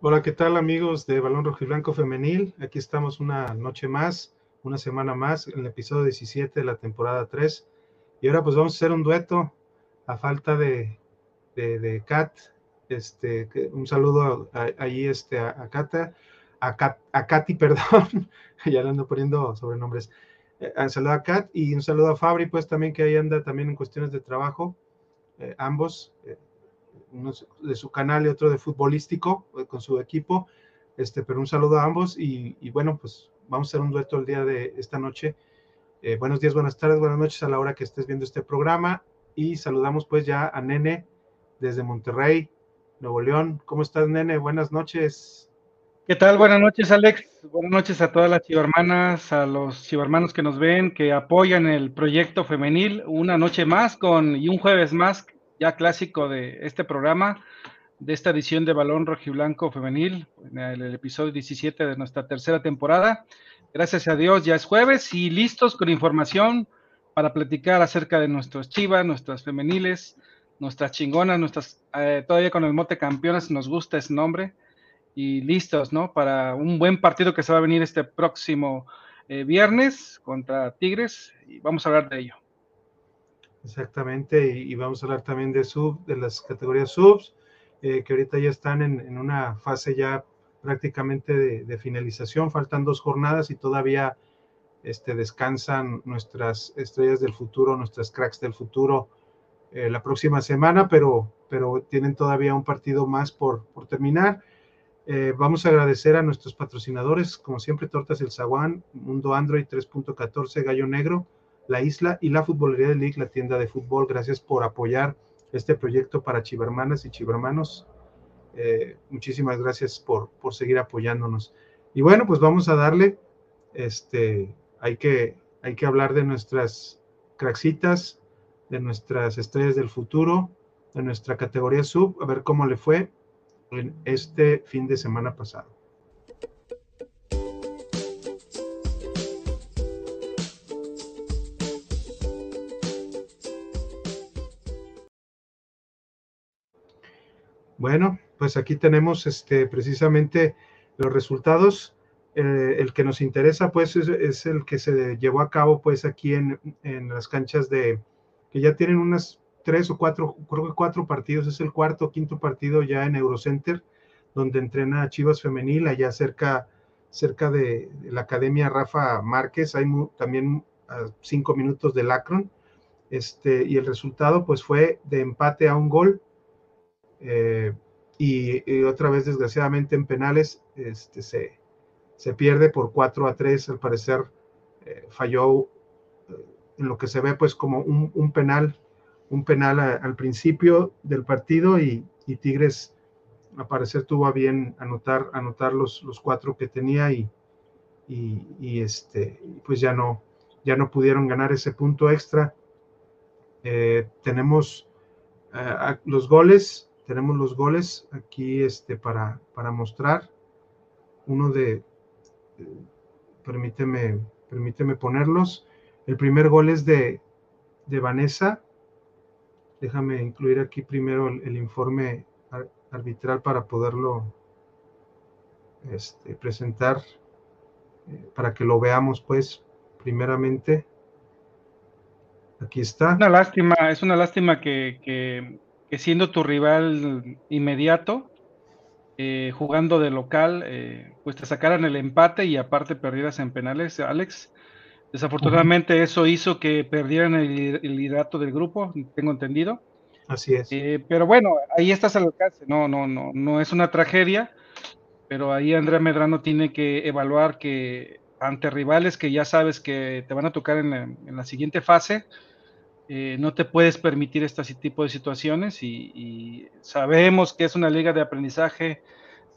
Hola, ¿qué tal amigos de Balón Rojo y Blanco Femenil? Aquí estamos una noche más, una semana más, en el episodio 17 de la temporada 3. Y ahora pues vamos a hacer un dueto a falta de, de, Kat. Este, un saludo ahí este, a, Kata, a, Kat, a Katy, perdón, ya le ando poniendo sobrenombres. Eh, un saludo a Kat y un saludo a Fabri, pues también que ahí anda también en cuestiones de trabajo, eh, ambos. Eh, uno de su canal y otro de futbolístico eh, con su equipo. Este, pero un saludo a ambos y, bueno, pues vamos a hacer un dueto el día de esta noche. Eh, buenos días, buenas tardes, buenas noches a la hora que estés viendo este programa y saludamos pues ya a Nene desde Monterrey, Nuevo León. ¿Cómo estás, Nene? Buenas noches. ¿Qué tal? Buenas noches, Alex. Buenas noches a todas las chivarmanas, a los chivarmanos que nos ven, que apoyan el proyecto femenil. Una noche más con y un jueves más ya clásico de este programa, de esta edición de Balón Rojiblanco Femenil, en el, episodio 17 de nuestra tercera temporada. Gracias a Dios, ya es jueves y listos con información para platicar acerca de nuestros chivas, nuestras femeniles, nuestras chingonas, nuestras, eh, todavía con el mote campeonas, nos gusta ese nombre, y listos, ¿no? Para un buen partido que se va a venir este próximo eh, viernes contra Tigres, y vamos a hablar de ello. Exactamente, y, vamos a hablar también de sub, de las categorías subs, eh, que ahorita ya están en, una fase ya prácticamente de, finalización, faltan dos jornadas y todavía este, descansan nuestras estrellas del futuro, nuestras cracks del futuro eh, la próxima semana, pero, pero tienen todavía un partido más por, por terminar. Eh, vamos a agradecer a nuestros patrocinadores, como siempre, Tortas El Zaguán, Mundo Android 3.14, Gallo Negro, la isla y la Futbolería de League, la tienda de fútbol. Gracias por apoyar este proyecto para chivermanas y chivermanos. Eh, muchísimas gracias por, por, seguir apoyándonos. Y bueno, pues vamos a darle, este, hay que, hay que hablar de nuestras craxitas, de nuestras estrellas del futuro, de nuestra categoría sub, a ver cómo le fue en este fin de semana pasado. Bueno, pues aquí tenemos este, precisamente los resultados. Eh, el que nos interesa, pues, es, el que se llevó a cabo, pues, aquí en, las canchas de, que ya tienen unas tres o cuatro, creo que cuatro partidos, es el cuarto o quinto partido ya en Eurocenter, donde entrena Chivas Femenil, allá cerca, cerca de, la Academia Rafa Márquez, hay también cinco minutos del Akron, este, y el resultado, pues, fue de empate a un gol, eh, y, otra vez, desgraciadamente, en penales este, se, se pierde por 4 a 3. Al parecer, eh, falló eh, en lo que se ve, pues, como un, penal, un penal al principio del partido y, Tigres, al parecer, tuvo a bien anotar, anotar los, los cuatro que tenía y, y, este, pues ya no, ya no pudieron ganar ese punto extra. tenemos los goles tenemos los goles aquí este, para, para mostrar. Uno de, permíteme, permíteme ponerlos. El primer gol es de, de Vanessa. Déjame incluir aquí primero el, informe arbitral para poderlo este, presentar, eh, para que lo veamos pues primeramente. Aquí está. Una lástima, es una lástima que siendo tu rival inmediato, eh, jugando de local, eh, pues te sacaran el empate y aparte perdieras en penales, Alex. Desafortunadamente eso hizo que perdieran el, liderato del grupo, tengo entendido. Así es. Eh, pero bueno, ahí estás al alcance, no, no, no, no es una tragedia, pero ahí Andrea Medrano tiene que evaluar que ante rivales que ya sabes que te van a tocar en la siguiente fase, eh, no te puedes permitir este tipo de situaciones y, sabemos que es una liga de aprendizaje,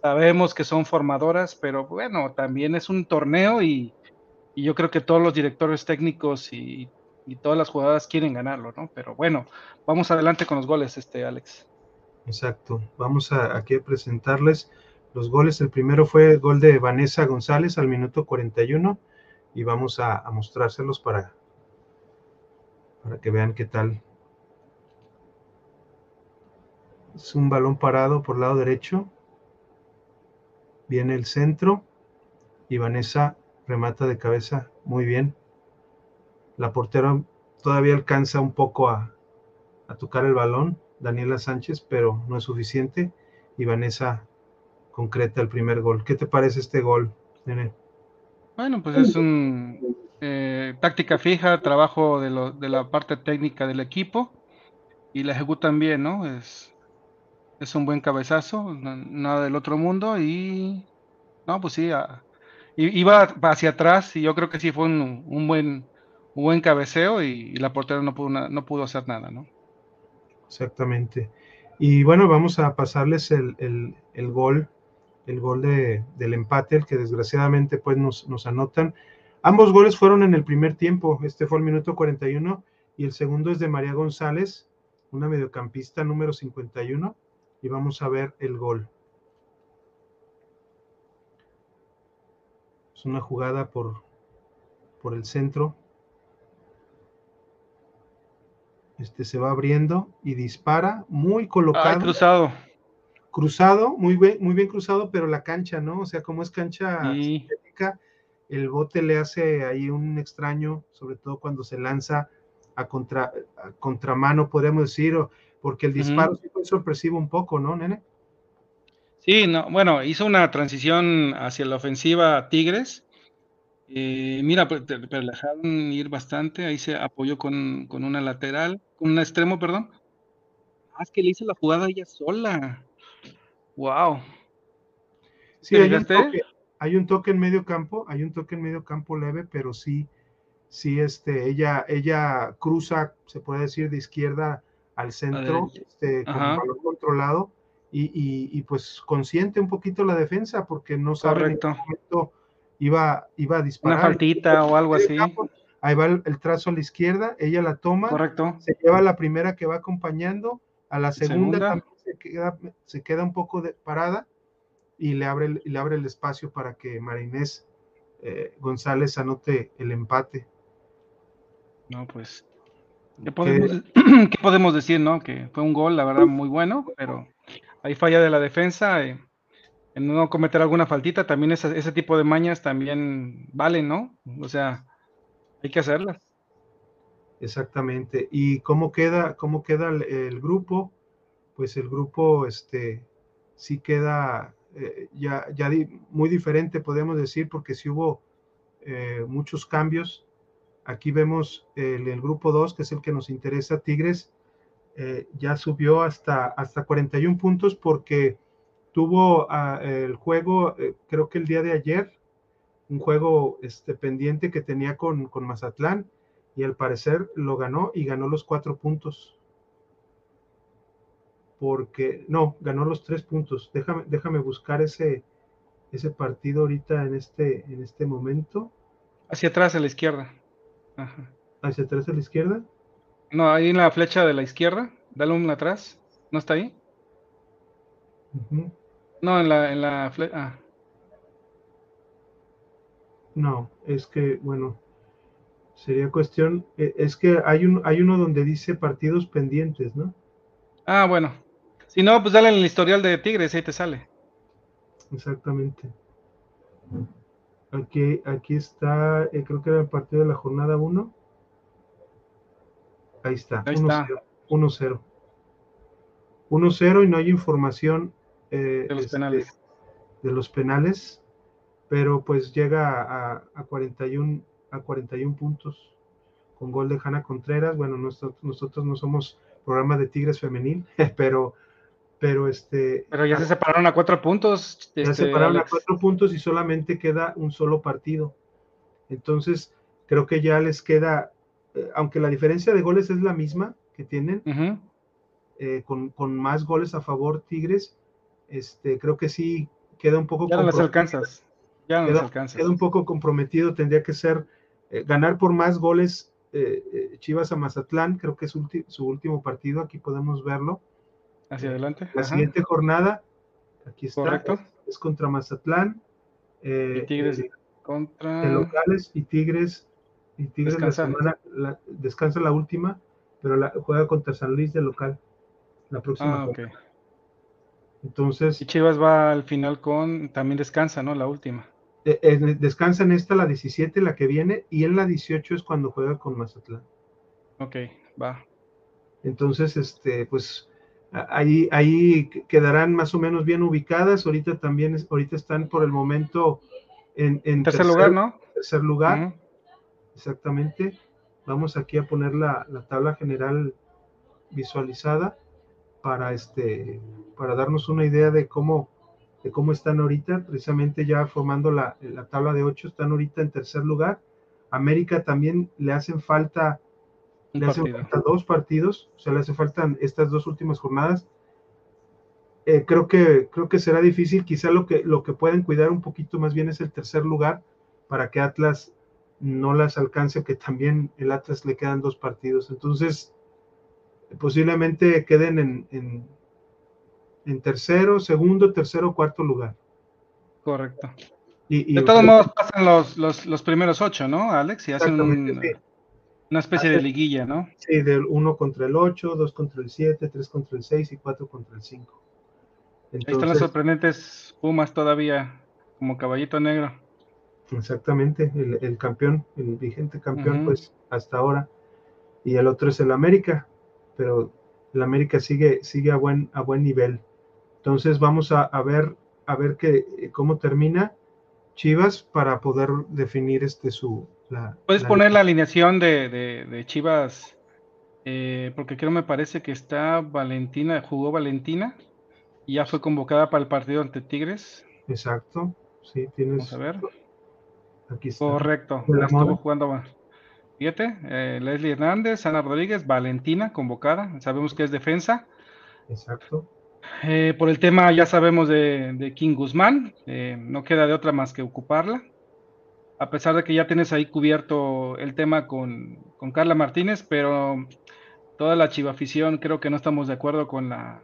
sabemos que son formadoras, pero bueno, también es un torneo y, yo creo que todos los directores técnicos y, todas las jugadoras quieren ganarlo, ¿no? Pero bueno, vamos adelante con los goles, este Alex. Exacto, vamos a, aquí a presentarles los goles. El primero fue el gol de Vanessa González al minuto 41 y vamos a, a mostrárselos para para que vean qué tal. Es un balón parado por lado derecho. Viene el centro y Vanessa remata de cabeza muy bien. La portera todavía alcanza un poco a, tocar el balón, Daniela Sánchez, pero no es suficiente. Y Vanessa concreta el primer gol. ¿Qué te parece este gol, Nene? Bueno, pues es un eh, táctica fija, trabajo de, de, la parte técnica del equipo y la ejecutan bien, ¿no? Es, es un buen cabezazo, nada del otro mundo y no, pues sí, iba hacia atrás y yo creo que sí fue un, buen buen cabeceo y, la portera no pudo, no pudo hacer nada, ¿no? Exactamente. Y bueno, vamos a pasarles el, gol, el gol de, del empate, el que desgraciadamente pues nos, nos, anotan. Ambos goles fueron en el primer tiempo, este fue el minuto 41 y el segundo es de María González, una mediocampista número 51, y vamos a ver el gol. Es una jugada por, por el centro, Este se va abriendo y dispara, muy colocado. cruzado. Cruzado, muy bien, muy bien cruzado, pero la cancha, ¿no? O sea, como es cancha sintética, el bote le hace ahí un extraño, sobre todo cuando se lanza a, contra, contramano, podríamos decir, porque el disparo sí fue sorpresivo un poco, ¿no, nene? Sí, no, bueno, hizo una transición hacia la ofensiva Tigres, eh, mira, pero, le dejaron ir bastante, ahí se apoyó con, una lateral, con un extremo, perdón. Ah, es que le hizo la jugada ella sola. Wow. Sí, hay un, toque, hay un, toque, en medio campo, hay un toque en medio campo leve, pero sí, sí, este, ella, ella cruza, se puede decir, de izquierda al centro, este, con el balón controlado, y, y, pues consciente un poquito la defensa, porque no sabe en qué momento iba, iba a disparar. Una faltita o algo así. ahí va el, trazo a la izquierda, ella la toma, Correcto. se lleva la primera que va acompañando, a la segunda, también se queda, se queda un poco de, parada y le abre, le abre el espacio para que Marinés eh, González anote el empate. No, pues, ¿qué podemos, ¿qué podemos, decir, no? Que fue un gol, la verdad, muy bueno, pero hay falla de la defensa. Eh, en no cometer alguna faltita, también ese tipo de mañas también valen, ¿no? O sea, hay que hacerlas. Exactamente. ¿Y cómo queda, cómo queda el, grupo? Pues el grupo, este, sí queda eh, ya, ya muy diferente, podemos decir, porque sí hubo eh, muchos cambios. Aquí vemos el, grupo 2, que es el que nos interesa, Tigres, eh, ya subió hasta, hasta 41 puntos porque tuvo ah, el juego, creo que el día de ayer, un juego este, pendiente que tenía con, Mazatlán y al parecer lo ganó y ganó los cuatro puntos. Porque, no, ganó los tres puntos. Déjame, déjame buscar ese, ese partido ahorita en este, en este momento. Hacia atrás a la izquierda. ¿Hacia atrás a la izquierda? No, ahí en la flecha de la izquierda. Dale un atrás. ¿No está ahí? No, en la, en la ah. No, es que, bueno, sería cuestión, e, es que hay, un, hay uno donde dice partidos pendientes, ¿no? Ah, bueno. Si no, pues dale en el historial de Tigres, ahí te sale. Exactamente. Aquí, aquí está, eh, creo que era el partido de la jornada 1. Ahí está, 1-0. 1-0 y no hay información eh, de los este, penales. De los penales, pero pues llega a, 41, a 41 puntos con gol de Hanna Contreras. Bueno, nosotros, nosotros no somos programa de Tigres femenil, pero pero este pero ya se separaron a cuatro puntos ya se este, separaron a cuatro puntos y solamente queda un solo partido entonces creo que ya les queda eh, aunque la diferencia de goles es la misma que tienen eh, con, con, más goles a favor Tigres este, creo que sí queda un poco... Ya no las alcanzas. Ya no queda, alcanzas. Queda un poco comprometido, tendría que ser eh, ganar por más goles Chivas a Mazatlán, creo que es su último partido, aquí podemos verlo. Hacia adelante. La siguiente jornada, aquí está, Correcto. Es, contra Mazatlán. y Tigres contra... locales y Tigres, y Tigres la semana, descansa la última, pero la, juega contra San Luis de local la próxima. Ah, Entonces. Y Chivas va al final con, también descansa, ¿no? La última. Eh, eh, descansa en esta, la 17, la que viene, y en la 18 es cuando juega con Mazatlán. Ok, va. Entonces, este, pues ahí, ahí quedarán más o menos bien ubicadas. Ahorita también, ahorita están por el momento en, tercer, lugar, ¿no? Tercer lugar, exactamente. Vamos aquí a poner la, tabla general visualizada para este, para darnos una idea de cómo, de cómo están ahorita, precisamente ya formando la, la tabla de ocho, están ahorita en tercer lugar. América también le hacen falta le hacen falta dos partidos, o sea, le hace falta estas dos últimas jornadas. Eh, creo, que, creo que será difícil, quizá lo que, lo que pueden cuidar un poquito más bien es el tercer lugar para que Atlas no las alcance, que también el Atlas le quedan dos partidos. Entonces, posiblemente queden en, en, tercero, segundo, tercero, cuarto lugar. Correcto. Y, de todos modos pasan los, los, los, primeros ocho, ¿no, Alex? Y hacen un, una especie de liguilla, ¿no? Sí, del 1 contra el 8, 2 contra el 7, 3 contra el 6 y 4 contra el 5. Ahí están los sorprendentes Pumas todavía como caballito negro. Exactamente, el, campeón, el vigente campeón, pues hasta ahora. Y el otro es el América, pero el América sigue, sigue a, buen, a buen nivel. Entonces vamos a, a ver, a ver que, cómo termina Chivas para poder definir este su, Puedes poner la alineación de, Chivas, eh, porque creo me parece que está Valentina, jugó Valentina y ya fue convocada para el partido ante Tigres. Exacto, sí, tienes. Vamos a ver. Aquí está. Correcto, estuvo jugando. Fíjate, eh, Leslie Hernández, Ana Rodríguez, Valentina convocada, sabemos que es defensa. Exacto. Eh, por el tema ya sabemos de, de King Guzmán, no queda de otra más que ocuparla a pesar de que ya tienes ahí cubierto el tema con, Carla Martínez, pero toda la chivafición creo que no estamos de acuerdo con la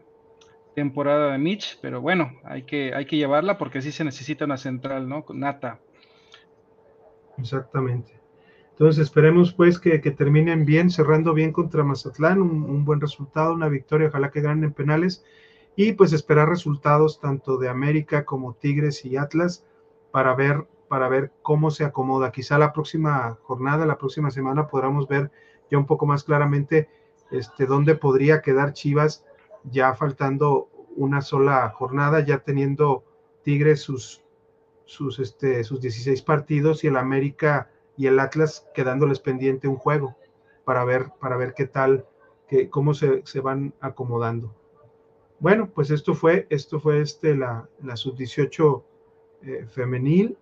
temporada de Mitch, pero bueno, hay que, hay que llevarla porque sí se necesita una central, ¿no? Nata. Exactamente. Entonces esperemos pues que, terminen bien, cerrando bien contra Mazatlán, un, un, buen resultado, una victoria, ojalá que ganen en penales y pues esperar resultados tanto de América como Tigres y Atlas para ver para ver cómo se acomoda. Quizá la próxima jornada, la próxima semana, podamos ver ya un poco más claramente este, dónde podría quedar Chivas ya faltando una sola jornada, ya teniendo Tigres sus, sus, este, sus 16 partidos y el América y el Atlas quedándoles pendiente un juego para ver, para ver qué tal, que, cómo se, se van acomodando. Bueno, pues esto fue, esto fue este, la, la sub-18 eh, femenil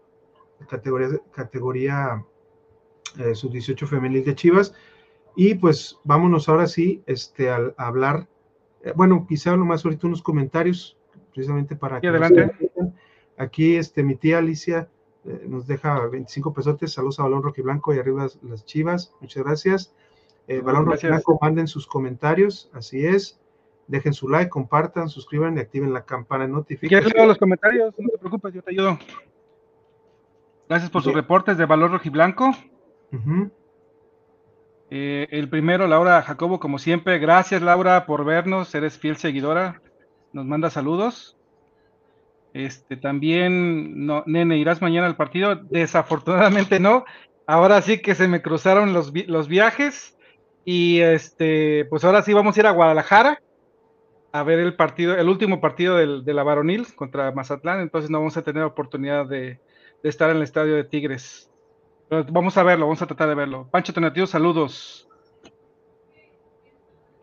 categoría, categoría eh, sub-18 femenil de Chivas. Y pues vámonos ahora sí este, a, hablar, eh, bueno, quizá nomás ahorita unos comentarios, precisamente para que... adelante. Aquí este, mi tía Alicia eh, nos deja 25 pesotes, saludos a Balón Blanco y arriba las Chivas, muchas gracias. Balón Blanco manden sus comentarios, así es. Dejen su like, compartan, suscriban y activen la campana de notificaciones. ¿Quieres los comentarios? No te preocupes, yo te ayudo. Gracias por sus reportes de valor rojiblanco. Eh, el primero, Laura Jacobo, como siempre, gracias Laura por vernos, eres fiel seguidora, nos manda saludos. Este, también, no, nene, ¿irás mañana al partido? Desafortunadamente no. Ahora sí que se me cruzaron los, los viajes y este, pues ahora sí vamos a ir a Guadalajara a ver el partido, el último partido de la varonil contra Mazatlán, entonces no vamos a tener oportunidad de, de estar en el estadio de Tigres. vamos a verlo, vamos a tratar de verlo. Pancho Tonativo, saludos.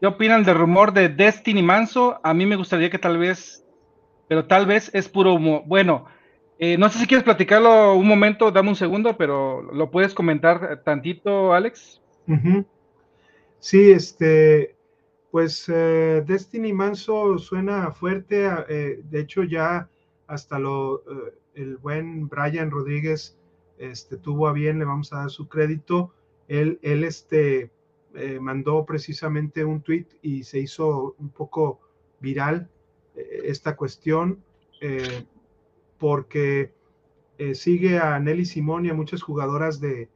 ¿Qué opinan del rumor de Destiny Manso? A mí me gustaría que tal vez, pero tal vez es puro humo. Bueno, eh, no sé si quieres platicarlo un momento, dame un segundo, pero lo puedes comentar tantito, Alex. Sí, este, pues eh, Destiny Manso suena fuerte, eh, de hecho ya hasta lo, el buen Brian Rodríguez este, tuvo a bien, le vamos a dar su crédito. Él, él este, eh, mandó precisamente un tweet y se hizo un poco viral eh, esta cuestión eh, porque sigue a Nelly Simón y a muchas jugadoras de,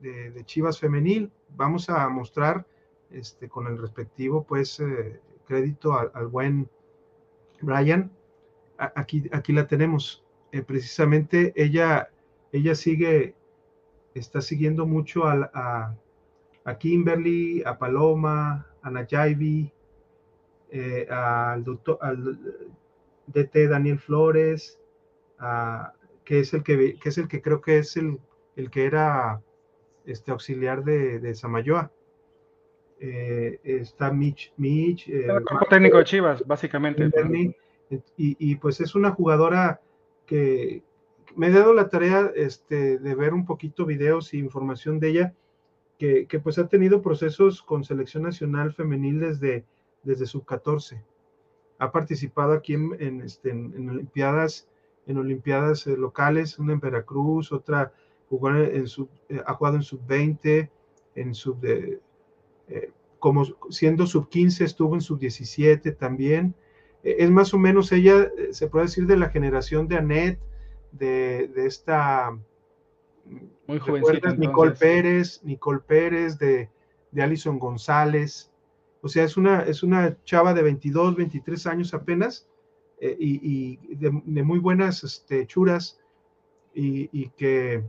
de, Chivas Femenil. Vamos a mostrar este, con el respectivo pues crédito al, al buen Brian aquí, aquí la tenemos. Eh, precisamente ella, ella sigue, está siguiendo mucho a, a, Kimberly, a Paloma, a Nayavi, eh, al doctor, al DT Daniel Flores, que es el que, que es el que creo que es el, el que era este auxiliar de, de Samayoa. Eh, está Mitch. Mitch el técnico de Chivas, básicamente. Y, pues es una jugadora que me he dado la tarea este, de ver un poquito videos e información de ella, que, pues ha tenido procesos con selección nacional femenil desde, desde sub 14. Ha participado aquí en, este, en, Olimpiadas, en Olimpiadas eh, locales, una en Veracruz, otra jugó en sub, eh, ha jugado en sub 20, en sub de, eh, como siendo sub 15 estuvo en sub 17 también es más o menos ella, eh, se puede decir, de la generación de Annette, de, esta... Muy jovencita. Nicole Pérez, Nicole Pérez, de, de Alison González. O sea, es una, es una chava de 22, 23 años apenas eh, y, de, muy buenas este, churas y, que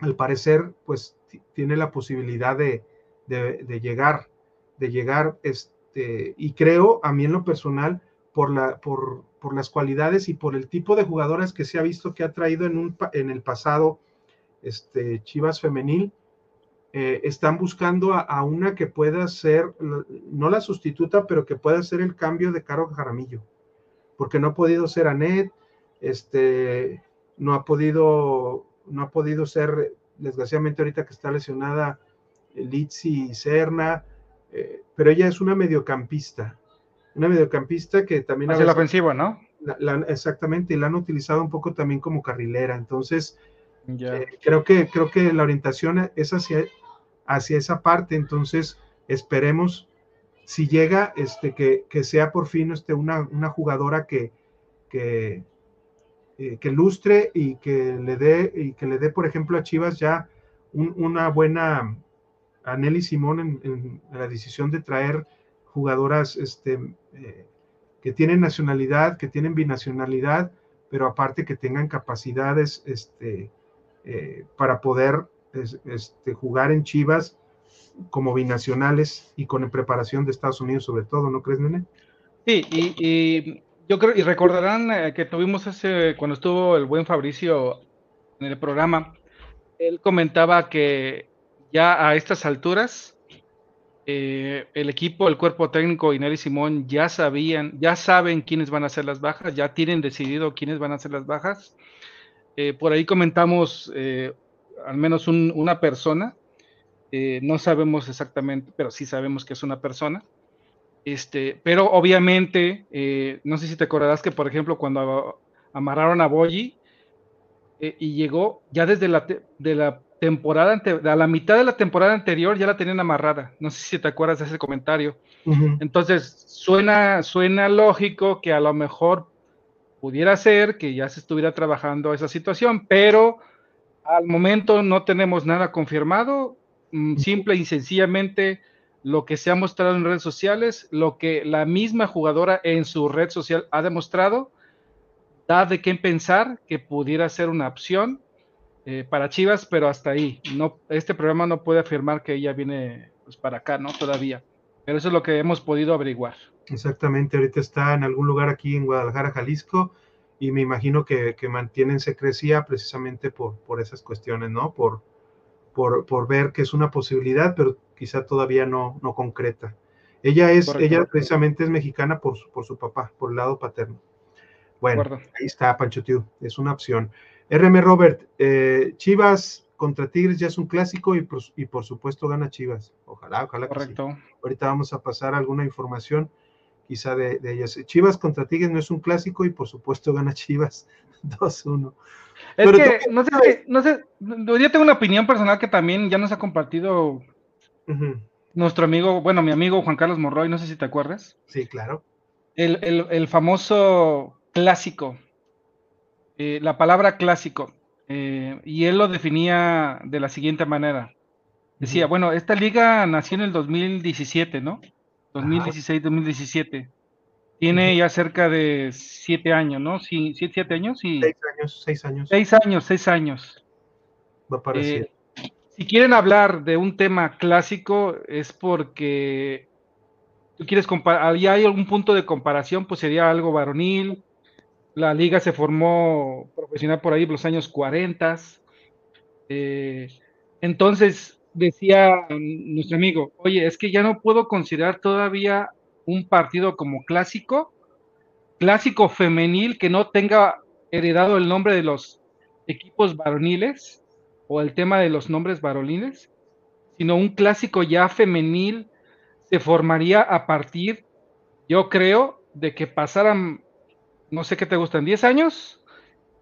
al parecer pues tiene la posibilidad de, de, llegar, de llegar, este, y creo a mí en lo personal por, la, por, por, las cualidades y por el tipo de jugadoras que se ha visto que ha traído en el pasado este, Chivas femenil, eh, están buscando a, una que pueda ser, no la sustituta, pero que pueda ser el cambio de Caro Jaramillo, porque no ha podido ser Anet, este, no ha podido, no ha podido ser, desgraciadamente ahorita que está lesionada, Litsi y Serna, eh, pero ella es una mediocampista, una mediocampista que también... Hacia la ofensiva, ¿no? exactamente, y la han utilizado un poco también como carrilera. Entonces, eh, creo, que, creo que la orientación es hacia, hacia esa parte. Entonces, esperemos si llega, este, que, que sea por fin este, una, una jugadora que, que, eh, que, lustre y que le dé, y que le dé, por ejemplo, a Chivas ya una buena, a Nelly Simón en la decisión de traer jugadoras este, eh, que tienen nacionalidad, que tienen binacionalidad, pero aparte que tengan capacidades este, eh, para poder este, jugar en Chivas como binacionales y con preparación de Estados Unidos sobre todo, ¿no crees, Nene? Sí, y, yo creo, y recordarán eh, que tuvimos ese, cuando estuvo el buen Fabricio en el programa, él comentaba que ya a estas alturas eh, el equipo, el cuerpo técnico y Nelly Simón ya sabían, ya saben quiénes van a ser las bajas, ya tienen decidido quiénes van a ser las bajas. Eh, por ahí comentamos eh, al menos una persona, no sabemos exactamente, pero sí sabemos que es una persona. Este, pero obviamente, no sé si te acordarás que, por ejemplo, cuando amarraron a Boyi y llegó ya desde la, de la temporada, a la mitad de la temporada anterior ya la tenían amarrada. No sé si te acuerdas de ese comentario. Entonces, suena, suena lógico que a lo mejor pudiera ser que ya se estuviera trabajando esa situación, pero al momento no tenemos nada confirmado. Mm, simple y sencillamente lo que se ha mostrado en redes sociales, lo que la misma jugadora en su red social ha demostrado, da de qué pensar que pudiera ser una opción eh, para Chivas, pero hasta ahí. No, este programa no puede afirmar que ella viene pues, para acá, ¿no? Todavía. Pero eso es lo que hemos podido averiguar. Exactamente, ahorita está en algún lugar aquí en Guadalajara, Jalisco, y me imagino que, que mantienen secrecía precisamente por, por esas cuestiones, ¿no? Por, por, por, ver que es una posibilidad, pero quizá todavía no, no concreta. Ella es, ella precisamente es mexicana por, por su papá, por el lado paterno. Bueno, ahí está, Pancho Tío, es una opción. RM Robert, eh, Chivas contra Tigres ya es un clásico y por, y por supuesto gana Chivas. Ojalá, ojalá. Correcto. Ahorita vamos a pasar alguna información quizá de, ellas. Chivas contra Tigres no es un clásico y por supuesto gana Chivas 2-1. Es que, no sé, no sé, yo tengo una opinión personal que también ya nos ha compartido nuestro amigo, bueno, mi amigo Juan Carlos Morroy, no sé si te acuerdas. Sí, claro. El, el, el famoso clásico eh, la palabra clásico, eh, y él lo definía de la siguiente manera. Decía, bueno, esta liga nació en el 2017, ¿no? 2016-2017. Tiene ya cerca de siete años, ¿no? Sí, siete, siete años y... Seis años, seis años. Seis años, seis años. Va para eh, si quieren hablar de un tema clásico es porque tú quieres comparar, ya hay algún punto de comparación, pues sería algo varonil. La liga se formó profesional por ahí en los años 40. Eh, entonces decía nuestro amigo, oye, es que ya no puedo considerar todavía un partido como clásico, clásico femenil que no tenga heredado el nombre de los equipos varoniles o el tema de los nombres varoniles, sino un clásico ya femenil se formaría a partir, yo creo, de que pasaran, no sé qué te gustan, 10 años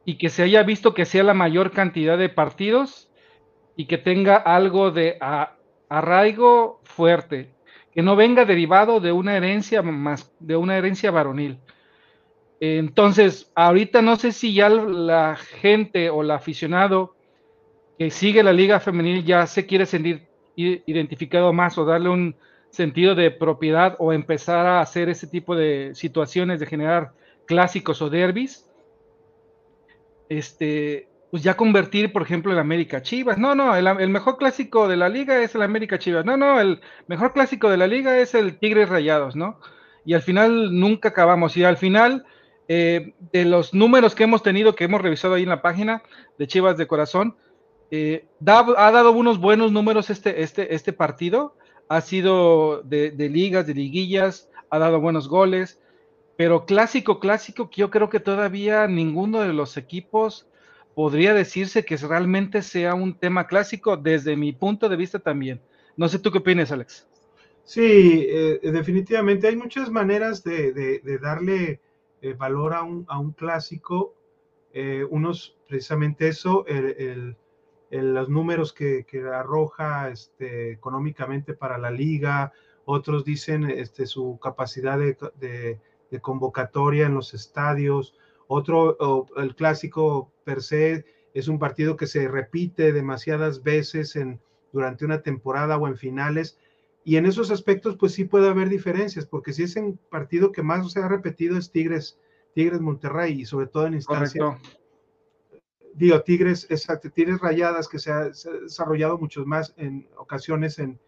y que se haya visto que sea la mayor cantidad de partidos y que tenga algo de arraigo fuerte que no venga derivado de una herencia más, de una herencia varonil. Entonces, ahorita no sé si ya la gente o el aficionado que sigue la liga femenil ya se quiere sentir identificado más o darle un sentido de propiedad o empezar a hacer ese tipo de situaciones de generar clásicos o derbis. Este, pues ya convertir, por ejemplo, el América Chivas. No, no, el, mejor clásico de la liga es el América Chivas. No, no, el mejor clásico de la liga es el Tigres Rayados, ¿no? Y al final nunca acabamos. Y al final, eh, de los números que hemos tenido, que hemos revisado ahí en la página de Chivas de Corazón, eh, ha dado unos buenos números este, este, este partido. Ha sido de, de ligas, de liguillas, ha dado buenos goles. Pero clásico, clásico, que yo creo que todavía ninguno de los equipos podría decirse que realmente sea un tema clásico desde mi punto de vista también. No sé tú qué opinas, Alex. Sí, eh, definitivamente hay muchas maneras de, darle eh, valor a un, clásico. Eh, unos, precisamente eso, los números que, arroja este, económicamente para la liga, otros dicen este, su capacidad de, convocatoria en los estadios, otro, el clásico per se, es un partido que se repite demasiadas veces en, durante una temporada o en finales. Y en esos aspectos, pues sí puede haber diferencias, porque si es un partido que más se ha repetido es Tigres, Tigres Monterrey, y sobre todo en instancia. Digo, Tigres, exacto, Tigres Rayadas, que se ha, desarrollado muchos más en ocasiones en,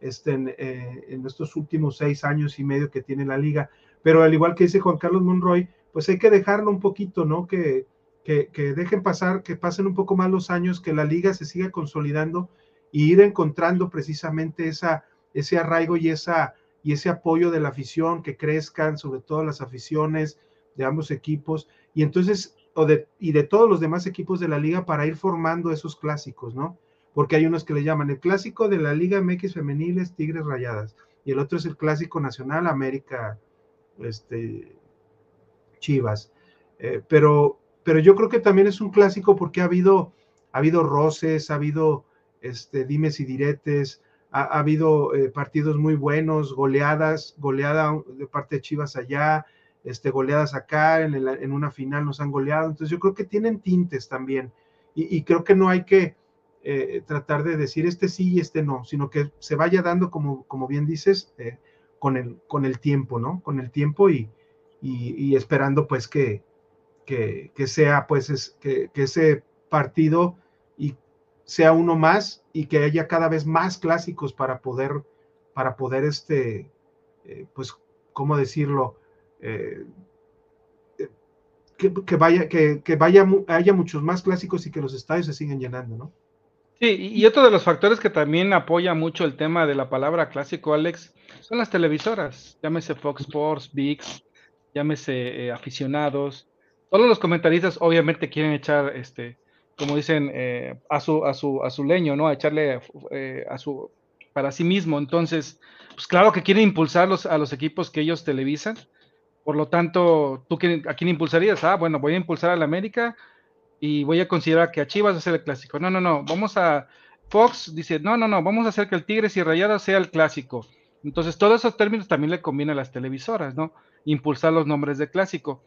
este, en, eh, en, estos últimos seis años y medio que tiene la liga. Pero al igual que dice Juan Carlos Monroy, pues hay que dejarlo un poquito, ¿no? Que, que, dejen pasar, que pasen un poco más los años, que la liga se siga consolidando y ir encontrando precisamente esa, ese arraigo y, esa, y ese apoyo de la afición, que crezcan, sobre todo las aficiones de ambos equipos, y entonces, o de, y de todos los demás equipos de la liga para ir formando esos clásicos, ¿no? Porque hay unos que le llaman el clásico de la Liga MX Femeniles Tigres Rayadas, y el otro es el clásico nacional América, este, Chivas. Eh, pero, pero yo creo que también es un clásico porque ha habido, ha habido roces, ha habido este, dimes y diretes, ha, habido eh, partidos muy buenos, goleadas, goleada de parte de Chivas allá, este, goleadas acá, en, en una final nos han goleado. Entonces yo creo que tienen tintes también. Y, creo que no hay que eh, tratar de decir este sí y este no, sino que se vaya dando, como, como bien dices, con, el, con el tiempo, ¿no? Con el tiempo y, y, esperando pues que, que, sea pues es, que, ese partido y sea uno más y que haya cada vez más clásicos para poder para poder este eh, pues cómo decirlo eh, eh, que, vaya que, que, vaya haya muchos más clásicos y que los estadios se sigan llenando no Sí, y otro de los factores que también apoya mucho el tema de la palabra clásico, Alex, son las televisoras, llámese Fox Sports, VIX, llámese eh, aficionados. Todos los comentaristas obviamente quieren echar, este, como dicen, eh, a, su, a, su, a su leño, ¿no? A echarle eh, a su, para sí mismo. Entonces, pues claro que quieren impulsar a los equipos que ellos televisan. Por lo tanto, ¿tú a quién impulsarías? Ah, bueno, voy a impulsar a la América y voy a considerar que a Chivas va a ser el clásico. No, no, no, vamos a... Fox dice, no, no, no, vamos a hacer que el Tigres y Rayadas sea el clásico. Entonces, todos esos términos también le conviene a las televisoras, ¿no? Impulsar los nombres de clásico.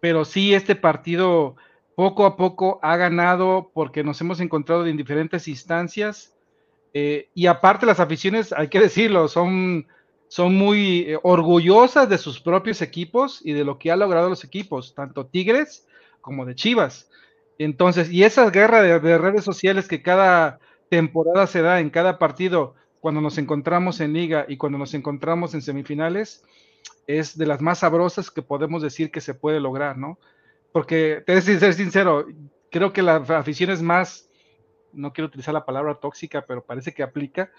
Pero sí, este partido poco a poco ha ganado porque nos hemos encontrado en diferentes instancias. Eh, y aparte, las aficiones, hay que decirlo, son son muy eh, orgullosas de sus propios equipos y de lo que ha logrado los equipos, tanto Tigres como de Chivas. Entonces, y esa guerra de, redes sociales que cada temporada se da en cada partido, cuando nos encontramos en liga y cuando nos encontramos en semifinales, es de las más sabrosas que podemos decir que se puede lograr, ¿no? Porque, te decir, ser sincero, creo que la afición es más, no quiero utilizar la palabra tóxica, pero parece que aplica,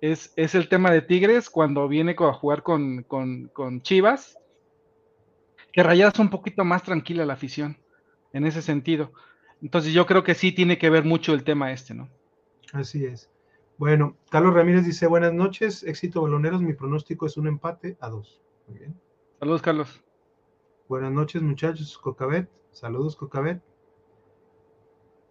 es, es el tema de Tigres cuando viene a jugar con, con Chivas, que Rayadas un poquito más tranquila la afición, en ese sentido. Entonces yo creo que sí tiene que ver mucho el tema este, ¿no? Así es. Bueno, Carlos Ramírez dice, buenas noches, éxito baloneros, mi pronóstico es un empate a dos. Muy bien. Saludos, Carlos. Buenas noches, muchachos, Cocabet. Saludos, Cocabet.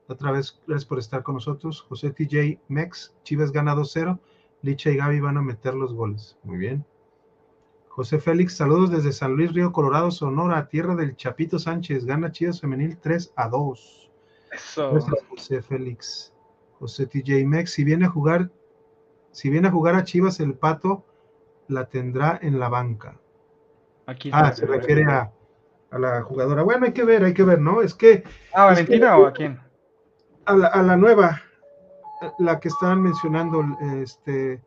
Otra vez, gracias por estar con nosotros. José TJ Mex, Chivas gana 2-0. Licha y Gaby van a meter los goles. Muy bien. José Félix, saludos desde San Luis Río Colorado, Sonora, tierra del Chapito Sánchez. Gana Chivas Femenil 3 a 2. Eso. José Félix. José TJ Mex, si viene a jugar, si viene a jugar a Chivas, el pato la tendrá en la banca. Aquí ah, se refiere a, la jugadora. Bueno, hay que ver, hay que ver, ¿no? Es que. ¿A Valentina o a quién? A la, a la, nueva, la que estaban mencionando, este.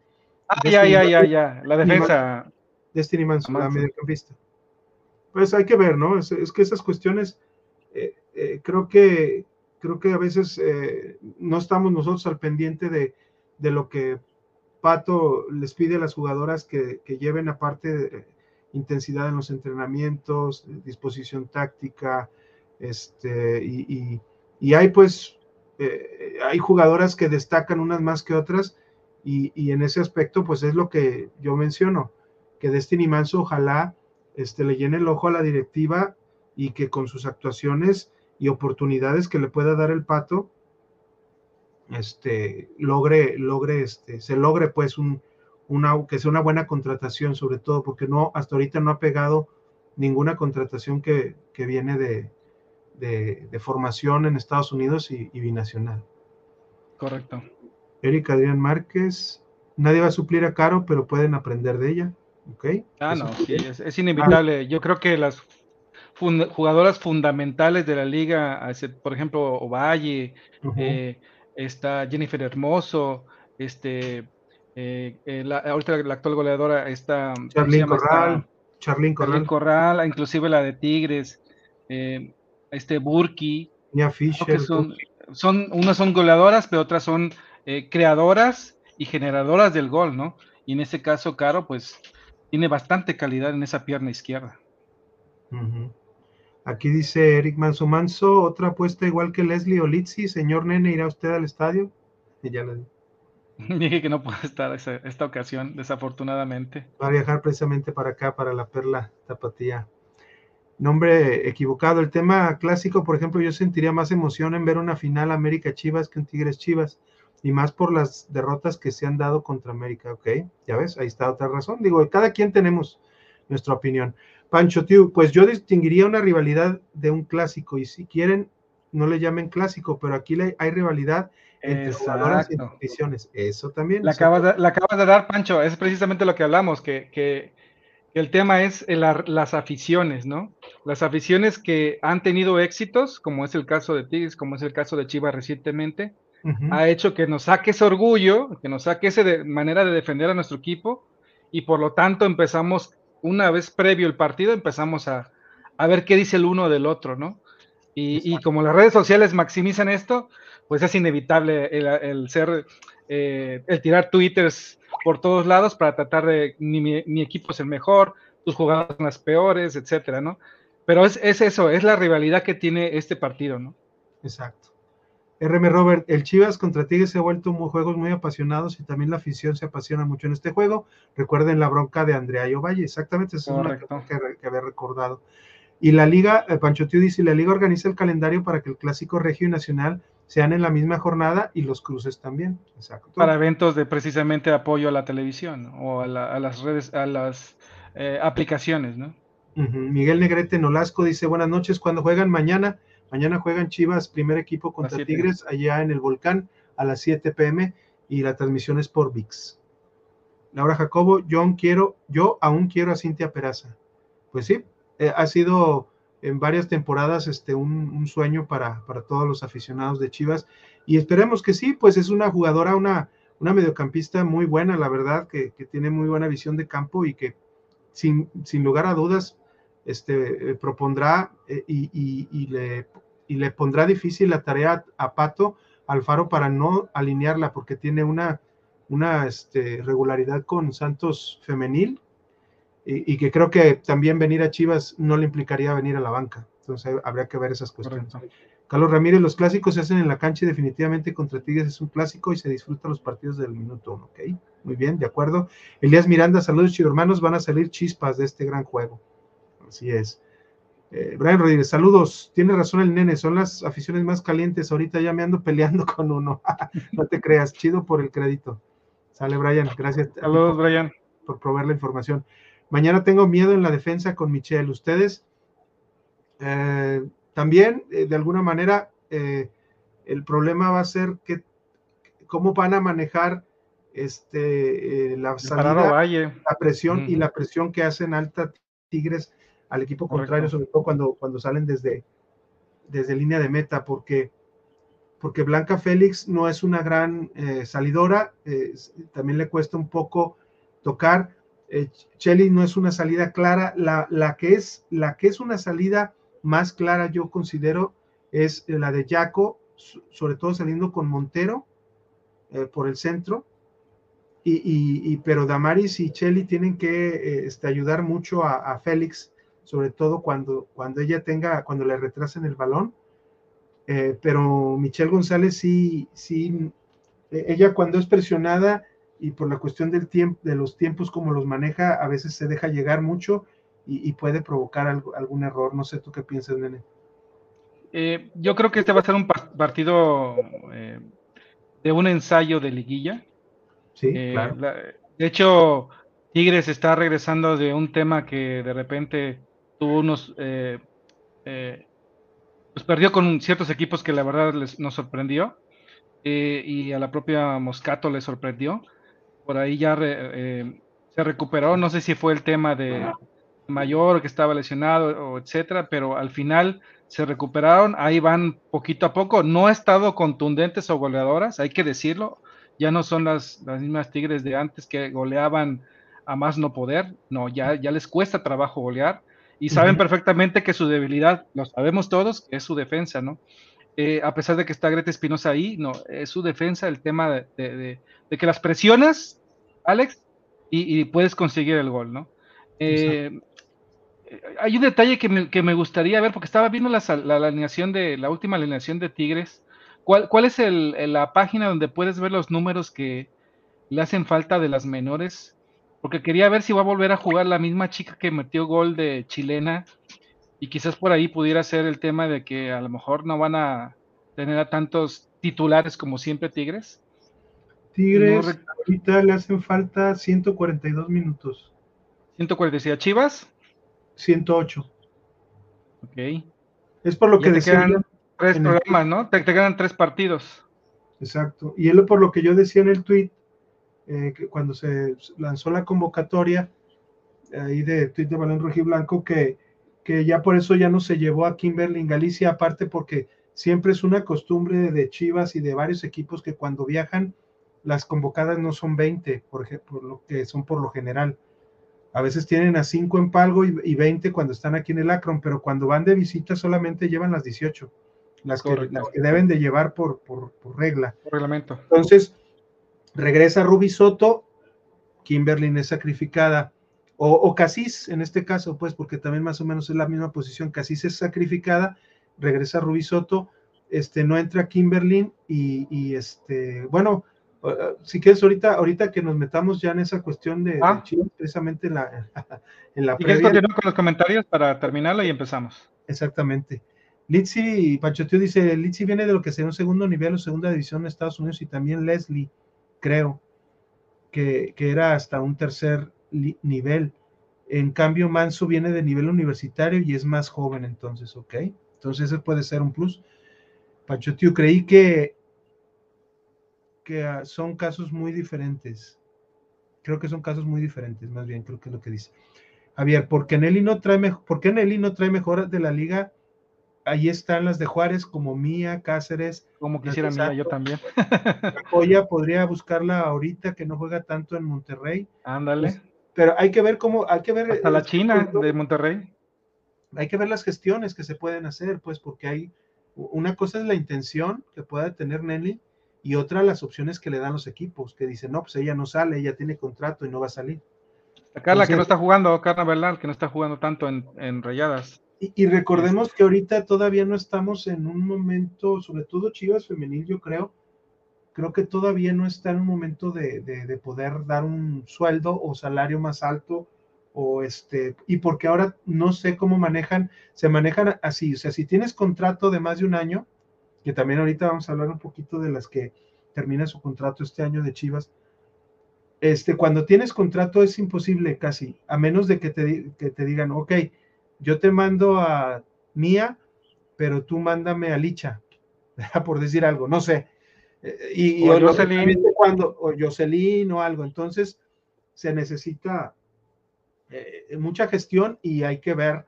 Ah, ya, ya, ya, ya, la defensa. Destiny Manson, la mediocampista. Pues hay que ver, ¿no? Es, es que esas cuestiones, eh, eh, creo que creo que a veces eh, no estamos nosotros al pendiente de, lo que Pato les pide a las jugadoras que, lleven aparte de intensidad en los entrenamientos, disposición táctica, este, y, hay pues, eh, hay jugadoras que destacan unas más que otras, y, en ese aspecto pues es lo que yo menciono, que Destiny Manso ojalá este, le llene el ojo a la directiva y que con sus actuaciones y oportunidades que le pueda dar el pato, este, logre, logre, este, se logre pues un, una, que sea una buena contratación, sobre todo porque no, hasta ahorita no ha pegado ninguna contratación que, viene de, de, formación en Estados Unidos y, binacional. Correcto. Erika Adrián Márquez, nadie va a suplir a Caro, pero pueden aprender de ella. ¿Ok? Ah, no, es, inevitable. Yo creo que las jugadoras fundamentales de la liga, por ejemplo, Ovalle, eh, está Jennifer Hermoso, este, eh, eh, la, ahorita la, actual goleadora está Charlín Corral, Charlín Corral. Corral, inclusive la de Tigres, este Burki. Son, son, unas son goleadoras, pero otras son creadoras y generadoras del gol, ¿no? Y en ese caso, Caro, pues tiene bastante calidad en esa pierna izquierda. Aquí dice Eric Manso Manso, otra apuesta igual que Leslie Olitzi. Señor Nene, ¿irá usted al estadio? Y ya le dije. que no puede estar esta ocasión, desafortunadamente. Va a viajar precisamente para acá, para la Perla Tapatía. Nombre equivocado. El tema clásico, por ejemplo, yo sentiría más emoción en ver una final América Chivas que un Tigres Chivas. Y más por las derrotas que se han dado contra América, ¿ok? Ya ves, ahí está otra razón. Digo, cada quien tenemos nuestra opinión. Pancho, tío, pues yo distinguiría una rivalidad de un clásico y si quieren, no le llamen clásico, pero aquí hay rivalidad entre jugadoras y aficiones. Eso también. La acabas, de, la de dar, Pancho, es precisamente lo que hablamos, que, el tema es las aficiones, ¿no? Las aficiones que han tenido éxitos, como es el caso de Tigres, como es el caso de Chivas recientemente, ha hecho que nos saque ese orgullo, que nos saque esa manera de defender a nuestro equipo y por lo tanto empezamos una vez previo el partido empezamos a, ver qué dice el uno del otro, ¿no? Y, como las redes sociales maximizan esto, pues es inevitable el, ser, eh, el tirar twitters por todos lados para tratar de, mi, equipo es el mejor, tus jugadas son las peores, etcétera, ¿no? Pero es, es eso, es la rivalidad que tiene este partido, ¿no? Exacto. RM Robert, el Chivas contra Tigres se ha vuelto muy, juegos muy apasionados y también la afición se apasiona mucho en este juego. Recuerden la bronca de Andrea Valle, exactamente, eso es una que, que, había recordado. Y la liga, el eh, Pancho Tío dice, la liga organiza el calendario para que el clásico regio y nacional sean en la misma jornada y los cruces también. Exacto. Para eventos de precisamente apoyo a la televisión o a, las redes, a las eh, aplicaciones, ¿no? Miguel Negrete Nolasco dice, buenas noches, cuando juegan mañana Mañana juegan Chivas, primer equipo contra Tigres, allá en el Volcán a las 7 pm y la transmisión es por VIX. Laura Jacobo, yo quiero, yo aún quiero a Cintia Peraza. Pues sí, eh, ha sido en varias temporadas este, un, sueño para, para, todos los aficionados de Chivas y esperemos que sí, pues es una jugadora, una, una mediocampista muy buena, la verdad, que, tiene muy buena visión de campo y que sin, sin lugar a dudas este, eh, propondrá eh, y, le, y le pondrá difícil la tarea a Pato Alfaro para no alinearla porque tiene una una este, regularidad con Santos femenil y, que creo que también venir a Chivas no le implicaría venir a la banca. Entonces habría que ver esas cuestiones. Carlos Ramírez, los clásicos se hacen en la cancha y definitivamente contra Tigres es un clásico y se disfruta los partidos del minuto uno, ¿ok? Muy bien, de acuerdo. Elías Miranda, saludos, chido hermanos, van a salir chispas de este gran juego. Así es. Eh, Brian Rodríguez, saludos. Tiene razón el nene, son las aficiones más calientes. Ahorita ya me ando peleando con uno. no te creas, chido por el crédito. Sale, Brian. Gracias. Saludos, Brian. Por proveer la información. Mañana tengo miedo en la defensa con Michelle. Ustedes eh, también, eh, de alguna manera, el problema va a ser que cómo van a manejar este la salida, la presión y la presión que hacen alta Tigres al equipo contrario, sobre todo cuando, cuando salen desde, desde línea de meta, porque porque Blanca Félix no es una gran eh, salidora, también le cuesta un poco tocar. Eh, Chelly no es una salida clara, la, la, que es, la que es una salida más clara yo considero es la de Jaco, sobre todo saliendo con Montero eh, por el centro. Y, pero Damaris y Chelly tienen que este, ayudar mucho a, a, Félix, sobre todo cuando, cuando ella tenga, cuando le retrasen el balón eh, pero Michelle González sí, sí, e, ella cuando es presionada y por la cuestión del tiempo, de los tiempos como los maneja, a veces se deja llegar mucho y, puede provocar algún error. No sé tú qué piensas, Nene. Eh, yo creo que este va a ser un partido eh, de un ensayo de liguilla. Sí, claro. de hecho, Tigres está regresando de un tema que de repente tuvo unos pues perdió con ciertos equipos que la verdad les, nos sorprendió eh, y a la propia Moscato le sorprendió. Por ahí ya eh, se recuperó, no sé si fue el tema de mayor que estaba lesionado o etcétera, pero al final se recuperaron, ahí van poquito a poco, no ha estado contundentes o goleadoras, hay que decirlo, ya no son las, las mismas Tigres de antes que goleaban a más no poder, no, ya, ya les cuesta trabajo golear, y saben perfectamente que su debilidad, lo sabemos todos, que es su defensa, ¿no? Eh, a pesar de que está Greta Espinosa ahí, no, es su defensa el tema de, que las presionas, Alex, y, puedes conseguir el gol, ¿no? Eh, hay un detalle que me, gustaría ver, porque estaba viendo la, alineación de, la última alineación de Tigres. ¿Cuál, cuál es la página donde puedes ver los números que le hacen falta de las menores? Porque quería ver si va a volver a jugar la misma chica que metió gol de chilena y quizás por ahí pudiera ser el tema de que a lo mejor no van a tener a tantos titulares como siempre Tigres. Tigres, ahorita le hacen falta 142 minutos. 146 Chivas. 108. Ok. Es por lo que decía. tres programas, ¿no? Te, te, quedan tres partidos. Exacto. Y es por lo que yo decía en el tweet eh, cuando se lanzó la convocatoria ahí de de Balón Rojiblanco, que, que ya por eso ya no se llevó a Kimberly en Galicia, aparte porque siempre es una costumbre de Chivas y de varios equipos que cuando viajan las convocadas no son 20, por, por lo que son por lo general. A veces tienen a 5 en Palgo y, 20 cuando están aquí en el Akron, pero cuando van de visita solamente llevan las 18, las, que, las que, deben de llevar por, por, por regla. Por reglamento. Entonces, regresa Ruby Soto, Kimberly es sacrificada, o, o Casis en este caso, pues porque también más o menos es la misma posición, Casis es sacrificada, regresa Ruby Soto, este, no entra Kimberly y, este, bueno, si quieres ahorita, ahorita que nos metamos ya en esa cuestión de, ah. precisamente en la, en la ¿Y quieres continuar con los comentarios para terminarlo y empezamos? Exactamente. Litsi Pachoteo dice, Litsi viene de lo que sería un segundo nivel o segunda división de Estados Unidos y también Leslie creo, que, era hasta un tercer nivel. En cambio, Manso viene de nivel universitario y es más joven, entonces, ¿ok? Entonces, ese puede ser un plus. Pacho, tío, creí que, que ah, son casos muy diferentes. creo que son casos muy diferentes, más bien, creo que es lo que dice. Javier, ¿por qué Nelly no trae, ¿por qué Nelly no trae mejoras de la liga? Ahí están las de Juárez, como Mía, Cáceres. Como quisiera Mía, yo también. Joya podría buscarla ahorita, que no juega tanto en Monterrey. Ándale. Pues, pero hay que ver cómo, hay que ver. Hasta la China de Monterrey. Hay que ver las gestiones que se pueden hacer, pues, porque hay, una cosa es la intención que pueda tener Nelly y otra las opciones que le dan los equipos, que dicen, no, pues ella no sale, ella tiene contrato y no va a salir. Carla que no está jugando, Carla Bernal, que no está jugando tanto en, rayadas. Y, recordemos que ahorita todavía no estamos en un momento, sobre todo Chivas femenil, yo creo, creo que todavía no está en un momento de, de, poder dar un sueldo o salario más alto o este, y porque ahora no sé cómo manejan, se manejan así, o sea, si tienes contrato de más de un año, que también ahorita vamos a hablar un poquito de las que termina su contrato este año de Chivas. Este, cuando tienes contrato es imposible casi, a menos de que te, que te digan, ok, yo te mando a Mía, pero tú mándame a Licha, por decir algo, no sé. Eh, y, o, Jocelyn. cuando, o Jocelyn o algo. Entonces, se necesita eh, mucha gestión y hay que ver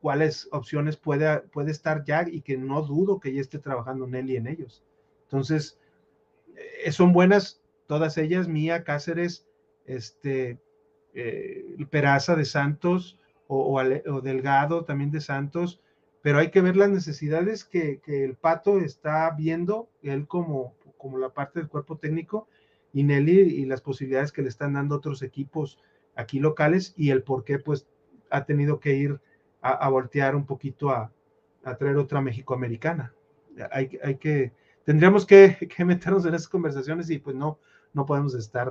cuáles opciones puede, puede estar ya y que no dudo que ya esté trabajando Nelly en ellos. Entonces, eh, son buenas todas ellas, Mía Cáceres, este, eh, Peraza de Santos o, Delgado también de Santos, pero hay que ver las necesidades que, el Pato está viendo, él como, como la parte del cuerpo técnico, y Nelly y las posibilidades que le están dando otros equipos aquí locales y el por qué pues ha tenido que ir a, voltear un poquito a, traer otra México-americana. Hay, hay, que, tendríamos que, meternos en esas conversaciones y pues no, no podemos estar,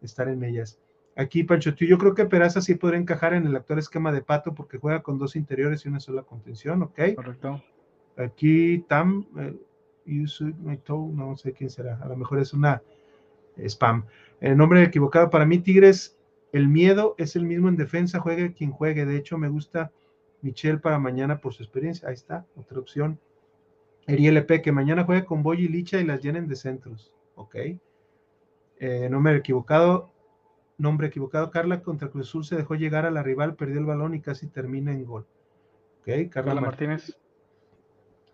estar en ellas. Aquí, Pancho, yo creo que Peraza sí podría encajar en el actual esquema de Pato porque juega con dos interiores y una sola contención, ¿ok? Correcto. Aquí Tam, eh, no sé quién será, a lo mejor es una spam. El nombre equivocado para mí, Tigres, el miedo es el mismo en defensa, juegue quien juegue. De hecho, me gusta Michelle para mañana por su experiencia. Ahí está, otra opción. LP, que mañana juegue con Boy y Licha y las llenen de centros. Ok. Eh, nombre equivocado. Nombre equivocado. Carla contra Cruz Azul se dejó llegar a la rival, perdió el balón y casi termina en gol. Ok, Carla, Martínez.